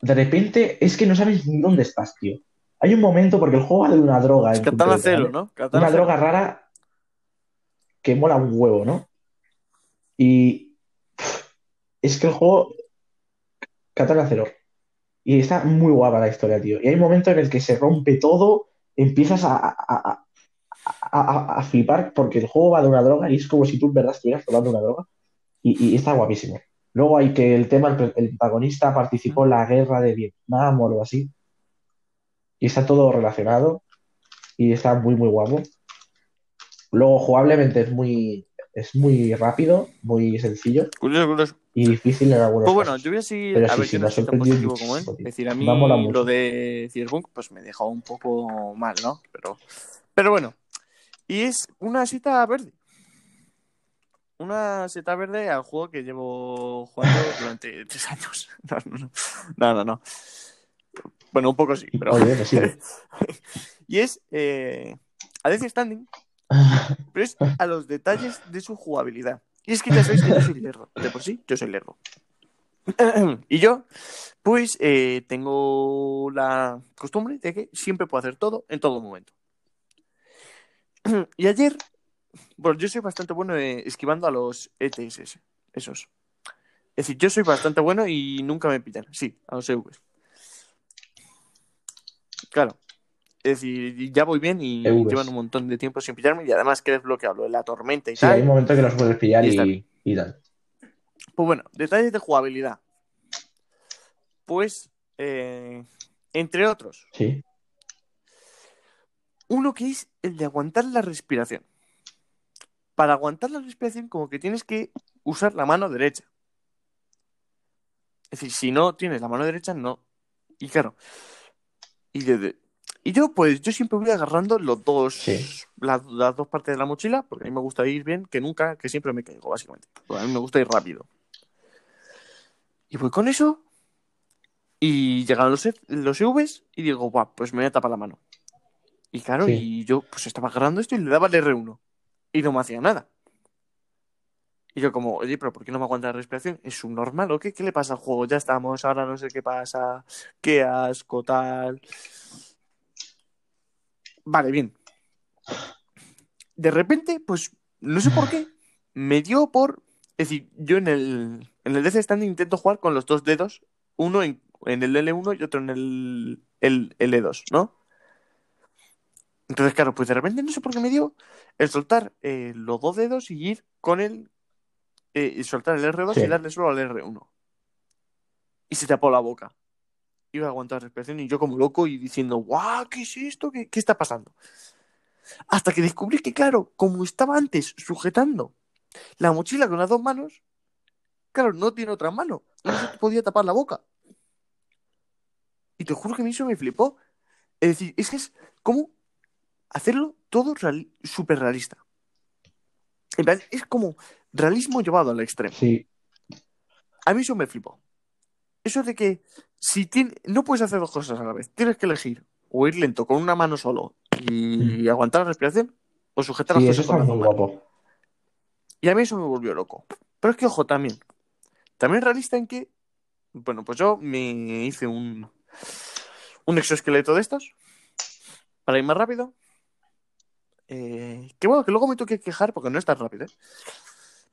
De repente es que no sabes ni dónde estás, tío. Hay un momento, porque el juego va de una droga. Es Katana Cero, ¿no? una droga rara que mola un huevo, ¿no? Y es que el juego Katana Zero. Y está muy guapa la historia, tío. Y hay un momento en el que se rompe todo, empiezas a, a, flipar porque el juego va de una droga y es como si tú en verdad estuvieras tomando una droga. Y, está guapísimo. Luego hay que el tema, el, protagonista participó en la guerra de Vietnam o algo así. Y está todo relacionado. Y está muy, muy guapo. Luego, jugablemente es muy, es muy rápido, muy sencillo. Curioso, curioso y difícil en algunos Pues bueno, yo voy a seguir a ver si no tan positivo como él. Es decir, a mí lo de Cyberpunk pues me dejó un poco mal, ¿no? Pero, pero bueno. Y es una seta verde. Una seta verde al juego que llevo jugando (laughs) durante tres años. (laughs) No, no, no. no, Bueno, un poco sí, pero. Oye, sí. (laughs) y es eh, a Death Standing, pero es a los detalles de su jugabilidad. Y es que ya sabéis que yo soy lerdo. De por sí, yo soy lerdo. (clears throat) y yo, pues, eh, tengo la costumbre de que siempre puedo hacer todo en todo momento. (clears throat) y ayer, bueno, yo soy bastante bueno esquivando a los ETS, esos. Es decir, yo soy bastante bueno y nunca me pillan. Sí, a los EVs. Claro. Es decir, ya voy bien y llevan un montón de tiempo sin pillarme y además que desbloqueado lo de la tormenta y sí, hay un momento que los puedes pillar y, tal. Pues bueno, detalles de jugabilidad. Pues, eh, entre otros. Sí. Uno que es el de aguantar la respiración. Para aguantar la respiración, como que tienes que usar la mano derecha. Es decir, si no tienes la mano derecha, no. Y claro, y yo, pues, yo siempre voy agarrando los dos, las, dos partes de la mochila, porque a mí me gusta ir bien, que nunca, que siempre me caigo, básicamente. a mí me gusta ir rápido. Y voy con eso, y llegan los, los EVs, y digo, guau, pues me voy a tapar la mano. Y claro, y yo, pues estaba agarrando esto y le daba el R1. Y no me hacía nada. Y yo como, oye, pero ¿por qué no me aguanta la respiración? ¿Es subnormal o qué? ¿Qué le pasa al juego? Ya estamos, ahora no sé qué pasa, qué asco, tal. Vale, bien. De repente, pues, no sé por qué, me dio por... Es decir, yo en el, en el Death intento jugar con los dos dedos, uno en, en el L1 y otro en el, el L2, ¿no? Entonces, claro, pues de repente no sé por qué me dio el soltar eh, los dos dedos y ir con el. eh, y soltar el R2 Sí. y darle solo al R1. Y se tapó la boca. Iba a aguantar la respiración y yo como loco y diciendo, ¡guau! ¿Qué es esto? ¿Qué, qué está pasando? Hasta que descubrí que, claro, como estaba antes sujetando la mochila con las dos manos, claro, no tiene otra mano. No se podía tapar la boca. Y te juro que a mí eso me flipó. Es decir, es que es como hacerlo todo real- súper realista. En plan, es como realismo llevado al extremo. Sí, A mí eso me flipó. Eso de que si tiene, no puedes hacer dos cosas a la vez, tienes que elegir o ir lento con una mano solo y aguantar la respiración o sujetar sí, las cosas con muy manos. guapo. Y a mí eso me volvió loco. Pero es que, ojo, también. También realista en que, bueno, pues yo me hice un, un exoesqueleto de estos para ir más rápido. Eh, que bueno, que luego me tuve que quejar porque no es tan rápido. ¿eh?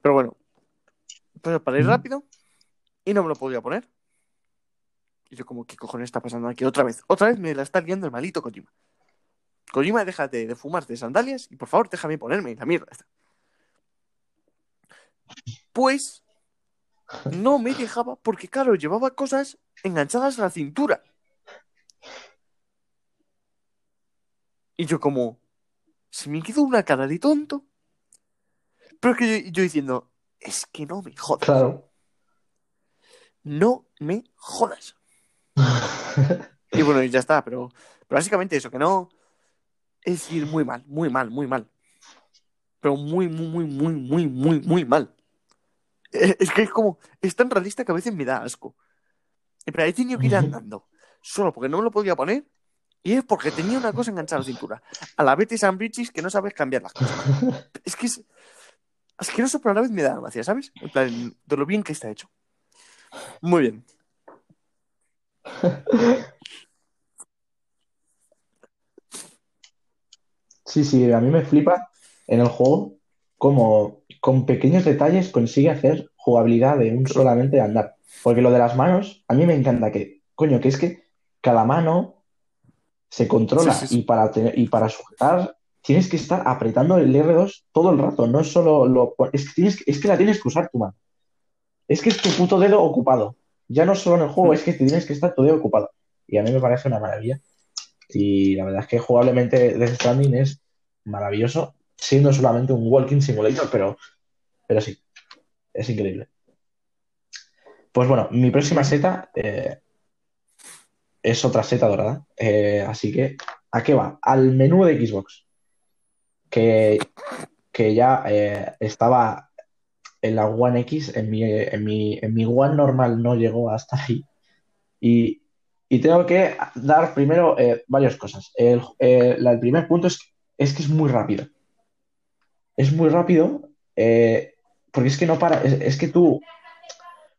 Pero bueno, pues para ir rápido y no me lo podía poner. Y yo como, ¿qué cojones está pasando aquí? Otra vez, otra vez me la está liando el malito Kojima. Kojima, déjate de fumarte sandalias y por favor déjame ponerme la mierda esta. Pues no me dejaba porque, claro, llevaba cosas enganchadas a la cintura. Y yo como, se me quedó una cara de tonto. Pero es que yo, yo diciendo, es que no me jodas. Claro. No me jodas. (laughs) Y bueno, ya está, pero, pero básicamente eso, que no. Es decir, muy mal, muy mal, muy mal. Pero muy, muy, muy, muy, muy, muy, muy mal. Eh, Es que es como, es tan realista que a veces me da asco. Pero he tenido que ir andando, solo porque no me lo podía poner, y es porque tenía una cosa enganchada a la cintura. A la Betty San Bridges que no sabes cambiar las cosas. (laughs) Es que es asqueroso, pero a la vez me da gracia, ¿sabes? En plan, de lo bien que está hecho. Muy bien. Sí, sí, a mí me flipa en el juego cómo con pequeños detalles consigue hacer jugabilidad de un solamente andar. Porque lo de las manos, a mí me encanta que, coño, que es que cada mano se controla Sí, sí, sí. y para tener, y para sujetar tienes que estar apretando el R2 todo el rato, no es solo lo, es que tienes, es que la tienes que usar tu mano. Es que es tu puto dedo ocupado. Ya no solo en el juego, es que tienes que estar tu dedo ocupado. Y a mí me parece una maravilla. Y la verdad es que jugablemente Death Stranding es maravilloso, siendo solamente un walking simulator, pero, pero sí, es increíble. Pues bueno, mi próxima seta eh, es otra seta dorada. Eh, así que, ¿a qué va? Al menú de Xbox, que, que ya eh, estaba en la One X, en mi, en mi, en mi One normal no llegó hasta ahí. Y, y tengo que dar primero eh, varias cosas. El, el primer punto es, es que es muy rápido. Es muy rápido porque es que no para. Es, es que tú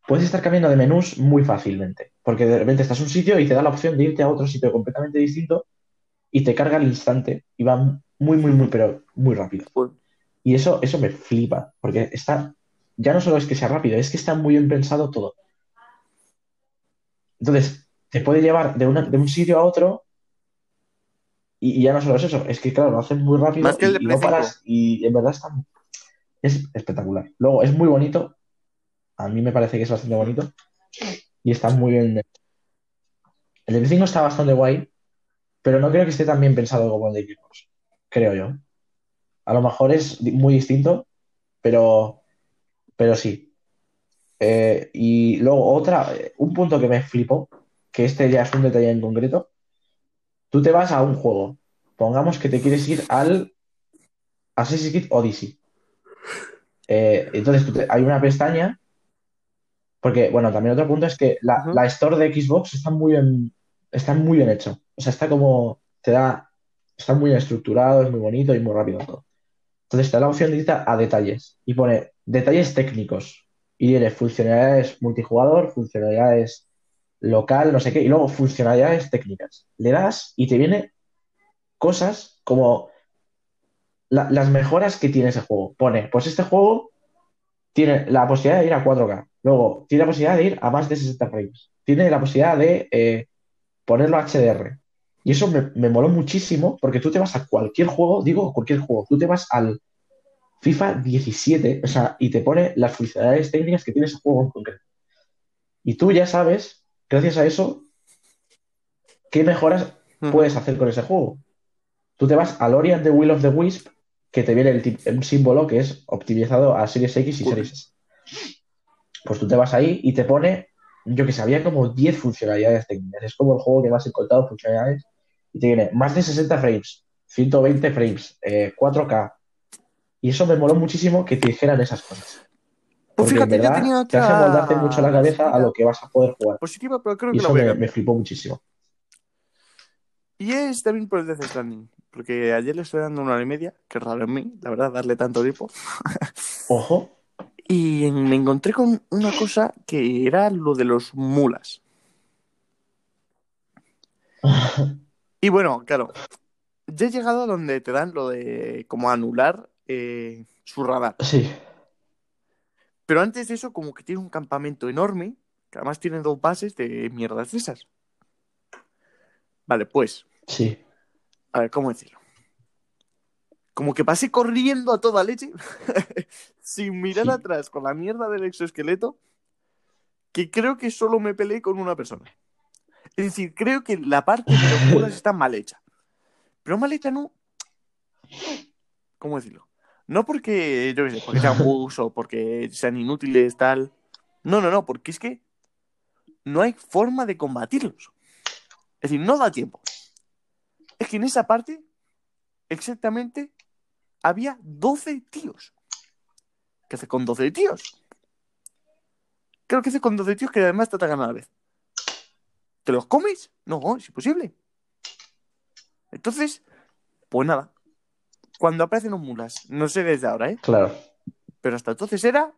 puedes estar cambiando de menús muy fácilmente. Porque de repente estás en un sitio y te da la opción de irte a otro sitio completamente distinto y te carga al instante y va muy, muy, muy, pero muy rápido. Y eso, eso me flipa, porque está, ya no solo es que sea rápido, es que está muy bien pensado todo. Entonces, te puede llevar de, una- de un sitio a otro y, y ya no solo es eso, es que claro, lo hacen muy rápido Más que el y, no paras y en verdad está, es espectacular. Luego, es muy bonito, a mí me parece que es bastante bonito y está muy bien. El de Play 5 está bastante guay, pero no creo que esté tan bien pensado como el de Xbox, creo yo. A lo mejor es muy distinto, pero, pero sí. Eh, y luego otra, eh, un punto que me flipó, que este ya es un detalle en concreto. Tú te vas a un juego, pongamos que te quieres ir al Assassin's Creed Odyssey. Eh, entonces hay una pestaña, porque bueno, también otro punto es que la, la store de Xbox está muy bien, está muy bien hecho. O sea, está como, te da, está muy bien estructurado, es muy bonito y muy rápido todo. Entonces te da la opción de a detalles y pone detalles técnicos. Y tiene funcionalidades multijugador, funcionalidades local, no sé qué, y luego funcionalidades técnicas. Le das y te viene cosas como la- las mejoras que tiene ese juego. Pone, pues este juego tiene la posibilidad de ir a 4K. Luego, tiene la posibilidad de ir a más de 60 frames. Tiene la posibilidad de eh, ponerlo a HDR. Y eso me, me moló muchísimo porque tú te vas a cualquier juego, digo cualquier juego, tú te vas al FIFA 17, o sea, y te pone las funcionalidades técnicas que tiene ese juego en concreto. Y tú ya sabes, gracias a eso, qué mejoras puedes hacer con ese juego. Tú te vas al Ori and the Will of the Wisp, que te viene el un símbolo que es optimizado a Series X y. Series S. Pues tú te vas ahí y te pone, yo que sé, había como 10 funcionalidades técnicas. Es como el juego que más he encontrado funcionalidades. Y te viene más de 60 frames, 120 frames, eh, 4K. Y eso me moló muchísimo que te dijeran esas cosas. Pues fíjate, en yo verdad tenía te hace otra moldarte mucho la cabeza a lo que vas a poder jugar. positiva, pero creo Y que eso voy a me, me flipó muchísimo. Y es también por el Death Stranding. Porque ayer le estoy dando una hora y media, que raro en mí, la verdad, darle tanto tiempo. (laughs) Ojo, Y me encontré con una cosa que era lo de los mulas. (laughs) Y bueno, claro, ya he llegado a donde te dan lo de como anular eh, su radar. sí, Pero antes de eso, como que tiene un campamento enorme, que además tiene dos bases de mierdas de esas. Vale, pues, sí. A ver, ¿cómo decirlo? Como que pasé corriendo a toda leche, (laughs) sin mirar Sí. atrás con la mierda del exoesqueleto, que creo que solo me peleé con una persona. Es decir, creo que la parte de los mulas está mal hecha. Pero mal hecha no. ¿Cómo decirlo? No porque, yo qué sé, porque sean bugs o porque sean inútiles, tal. No, no, no, porque es que no hay forma de combatirlos. Es decir, no da tiempo. Es que en esa parte, exactamente, había 12 tíos. ¿Qué hace con 12 tíos? Creo que hace con 12 tíos que además te atacan a la vez. ¿Te los comes? No, es imposible. Entonces, pues nada. Cuando aparecen los mulas, no sé desde ahora, ¿eh? Claro. Pero hasta entonces era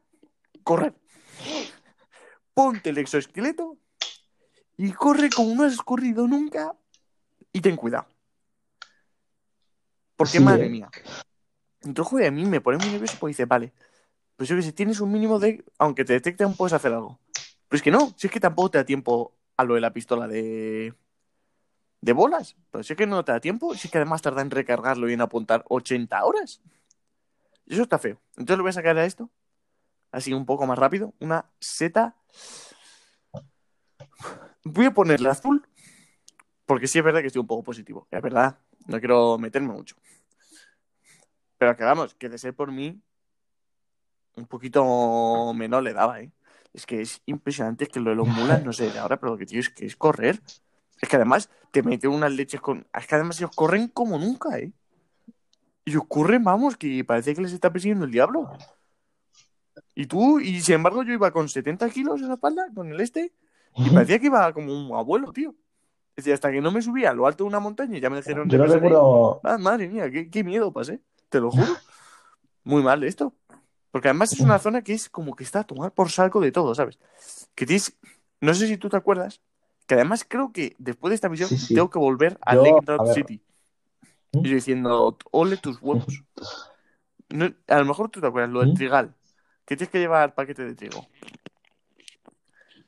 correr. Ponte el exoesqueleto y corre como no has corrido nunca y ten cuidado. Porque, Sí, madre ¿eh? mía. Entonces, joder, a mí me pone muy nervioso porque dice, vale, pues yo que sé, tienes un mínimo de... Aunque te detecten, puedes hacer algo. Pero es que no, si es que tampoco te da tiempo a lo de la pistola de... De bolas. Pero si es que no te da tiempo, si es que además tarda en recargarlo y en apuntar 80 horas. Y eso está feo. Entonces le voy a sacar a esto, así un poco más rápido, una seta. Voy a ponerle azul, porque sí es verdad que estoy un poco positivo. Es verdad, no quiero meterme mucho. Pero que vamos, que de ser por mí, un poquito menor le daba, ¿eh? Es que es impresionante, es que lo de los mulas, no sé de ahora, pero lo que tío es que es correr. Es que además te meten unas leches con. Es que además ellos corren como nunca, ¿eh? Y os corren, vamos, que parece que les está persiguiendo el diablo. Y tú, y sin embargo, yo iba con 70 kilos en la espalda, con el este, y parecía que iba como un abuelo, tío. Hasta que no me subía a lo alto de una montaña y ya me dijeron. Yo no recuerdo. Ah, madre mía, qué, qué miedo pasé, te lo juro. Muy mal esto. Porque además es una zona que es como que está a tomar por saco de todo, ¿sabes? Que tienes. No sé si tú te acuerdas, que además creo que después de esta misión Sí, sí. tengo que volver a Yo, Lake a ver. City. ¿Mm? Y yo diciendo, ole tus huevos. No, a lo mejor tú te acuerdas, lo del ¿Mm? trigal. Que tienes que llevar paquete de trigo.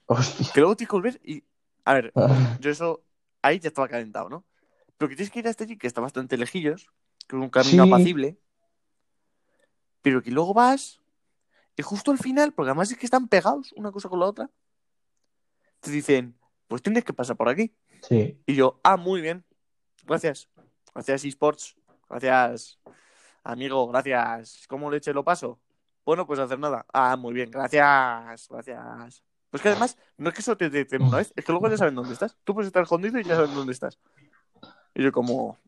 Hostia. Que luego tienes que volver y. A ver, yo eso. Ahí ya estaba calentado, ¿no? Pero que tienes que ir hasta allí, que está bastante lejillos, que es un camino Sí. apacible. Pero que luego vas. Y justo al final, porque además es que están pegados una cosa con la otra, te dicen, pues tienes que pasar por aquí. Sí. Y yo, ah, muy bien. Gracias. Gracias, eSports. Gracias, amigo. Gracias. ¿Cómo leche lo paso? Bueno, pues hacer nada. Ah, muy bien. Gracias. Gracias. Pues que además, no es que eso te detecten una vez, es que luego ya saben dónde estás. Tú puedes estar escondido y ya saben dónde estás. Y yo como,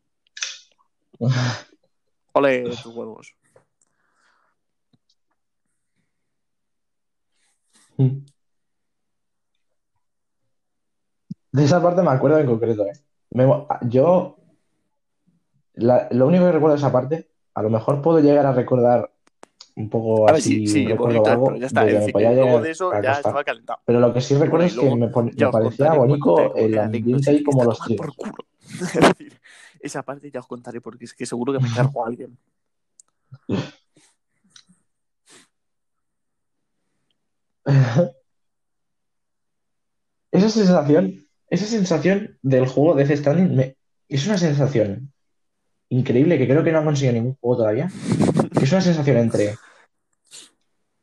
ole tus huevos. De esa parte me acuerdo en concreto, ¿eh? Me yo, la- lo único que recuerdo de esa parte, a lo mejor puedo llegar a recordar un poco ver, así, sí, sí, recuerdo bonito, pero ya está. luego de eso ya estaba calentado. Pero lo que sí recuerdo es que me, parecía bonito el ambiente ahí como los culo. (laughs) Es decir, esa parte ya os contaré porque es que seguro que me cargo a alguien. Esa sensación, esa sensación del juego de Death Stranding me- es una sensación increíble que creo que no han conseguido ningún juego todavía. Que es una sensación entre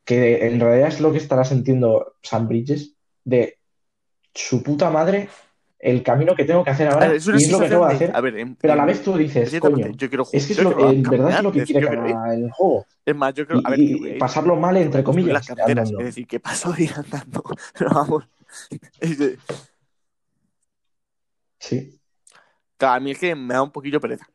que en realidad es lo que estará sintiendo Sam Bridges de su puta madre el camino que tengo que hacer ahora ver, es y es lo que tengo que hacer, A ver, en, pero a la vez tú dices, coño, yo quiero jugar. es que es lo, quiero en verdad es lo que quiere que haga el juego. Es más, yo creo. Y, A ver, que ir pasarlo mal, entre comillas, las andando. Es decir, que paso (laughs) de ir andando. (laughs) Pero vamos. Sí. Claro, a mí es que me da un poquillo pereza.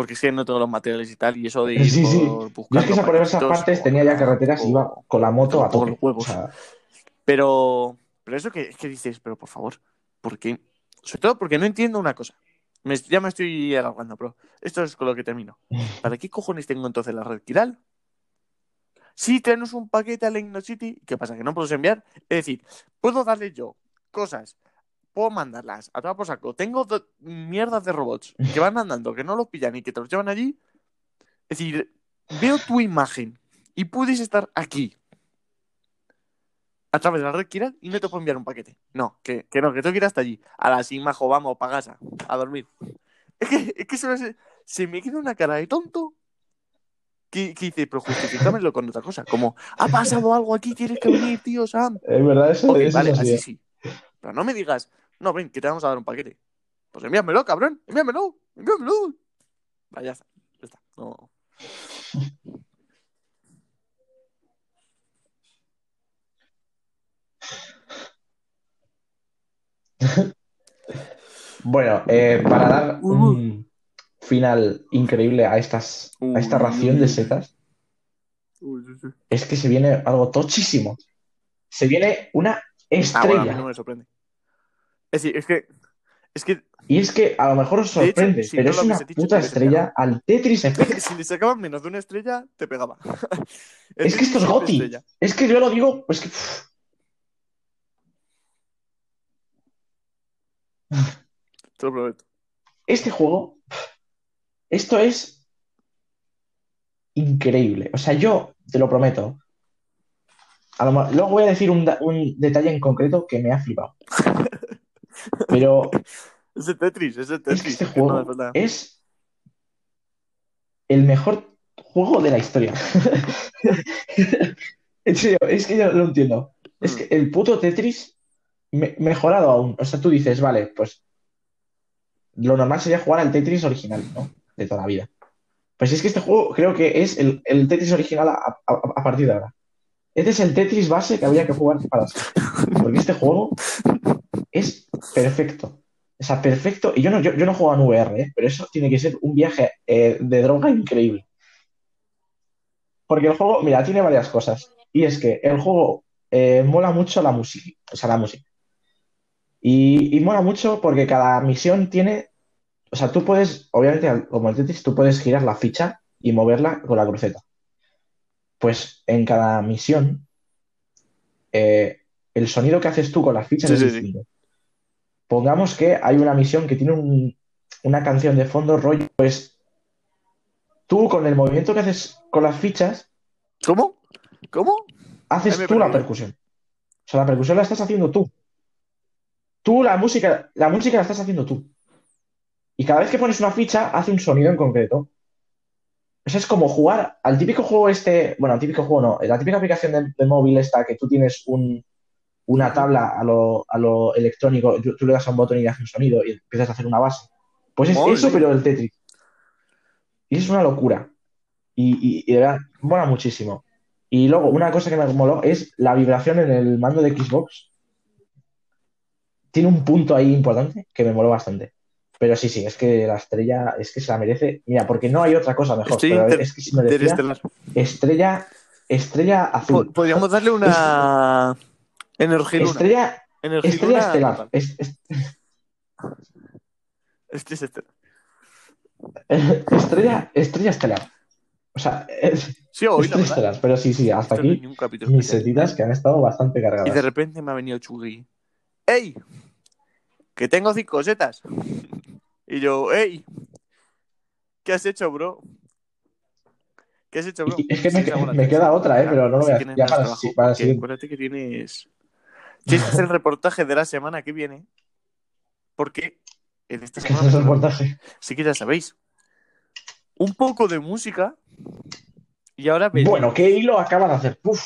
Porque es que no tengo los materiales y tal. Y eso de ir Sí, sí. por Yo es buscar que por esas partes tenía ya carreteras y iba con la moto a tope. los huevos. O sea, Pero, pero eso que, que dices, pero por favor, ¿por qué? Sobre todo porque no entiendo una cosa. Me- ya me estoy alargando, pero esto es con lo que termino. (laughs) ¿Para qué cojones tengo entonces la red Kiral? Si tenemos un paquete a Legno City, ¿qué pasa? ¿Que no puedo enviar? Es decir, puedo darle yo cosas, puedo mandarlas a toda por saco. Tengo mierdas de robots que van andando, que no los pillan y que te los llevan allí. Es decir, veo tu imagen y puedes estar aquí a través de la red Kiral y no te puedo enviar un paquete. No, que, que no, que tengo que ir hasta allí. A la sin majo, vamos, pa' casa, a dormir. Es que, es que se, me, se me queda una cara de tonto que, que dice, pero justifícamelo con otra cosa. Como, ha pasado algo aquí, tienes que venir, tío, Sam. es verdad, eso, Ok, eso vale, es así. así sí. Pero no me digas, no, ven, que te vamos a dar un paquete. Pues envíamelo, cabrón, envíamelo, envíamelo. Vaya, ya está, ya está. No. (laughs) Bueno, eh, para dar un final increíble a estas a esta ración de setas, es que se viene algo tochísimo. Se viene una Ah, bueno, estrella. no me sorprende. Es decir, es que, es que Y es que a lo mejor os hecho, sorprende, si pero no es una dicho, puta estrella al Tetris (laughs) Effect. si le sacaban menos de una estrella, te pegaba. (laughs) Es que esto es Goti. estrella. Es que yo lo digo, es que Te lo prometo. este juego, esto es increíble. O sea, yo te lo prometo. A lo luego voy a decir un, da- un detalle en concreto que me ha flipado. Pero (laughs) Ese Tetris, ese es Tetris. que este que no me juego es el mejor juego de la historia. (laughs) En serio, es que yo lo entiendo. Es que el puto Tetris me- mejorado aún. O sea, tú dices, vale, pues lo normal sería jugar al Tetris original, ¿no? De toda la vida. Pues es que este juego creo que es el, el Tetris original a, a- a partir de ahora. Este es el Tetris base que habría que jugar para. Porque este juego es perfecto. O sea, perfecto. Y yo no, yo, yo no juego en VR, ¿eh? pero eso tiene que ser un viaje eh, de droga increíble. Porque el juego, mira, tiene varias cosas. Y es que el juego eh, mola mucho la música. O sea, la música. Y, y mola mucho porque cada misión tiene. O sea, tú puedes, obviamente, como el Tetris, tú puedes girar la ficha y moverla con la cruceta. Pues en cada misión, eh, el sonido que haces tú con las fichas Sí, es sí, sí. Pongamos que hay una misión que tiene un- una canción de fondo rollo, pues tú con el movimiento que haces con las fichas, ¿Cómo? ¿Cómo? haces tú la percusión. O sea, la percusión la estás haciendo tú. Tú la música, la música la estás haciendo tú. Y cada vez que pones una ficha, hace un sonido en concreto. Eso es como jugar al típico juego este, bueno, al típico juego no, la típica aplicación de, de móvil esta que tú tienes un, una tabla a lo, a lo electrónico, tú, le das a un botón y hace un sonido y empiezas a hacer una base. Pues es eso, pero el Tetris. Y es una locura. Y, y- y de verdad, mola muchísimo. Y luego, una cosa que me moló es la vibración en el mando de Xbox. Tiene un punto ahí importante que me moló bastante. Pero sí, sí, es que la estrella es que se la merece. Mira, porque no hay otra cosa mejor. Pero es que si merecía Interestelar. estrella, estrella azul. Podríamos darle una. Luna. Estrella, Energía estrella estelar. total. Es- es- Este es este. estrella, estrella estelar. O sea, es, Sí, hoy es la tres verdad. horas, pero sí, sí, hasta Esto aquí mis setitas que han estado bastante Y de cargadas. repente me ha venido Chugui. ¡Ey! Que tengo cinco setas. Y yo, ¡ey! ¿Qué has hecho, bro? ¿Qué has hecho, bro? Y es que me, queda otra, ¿eh? Pero no lo voy a ya para, para acuérdate que tienes... Que hacer el (laughs) reportaje de la semana que viene. Porque en esta ¿Qué (laughs) semana... es el reportaje? Sí que ya sabéis. Un poco de música. Y ahora. Bueno, ¿qué hilo acaba de hacer? Uf,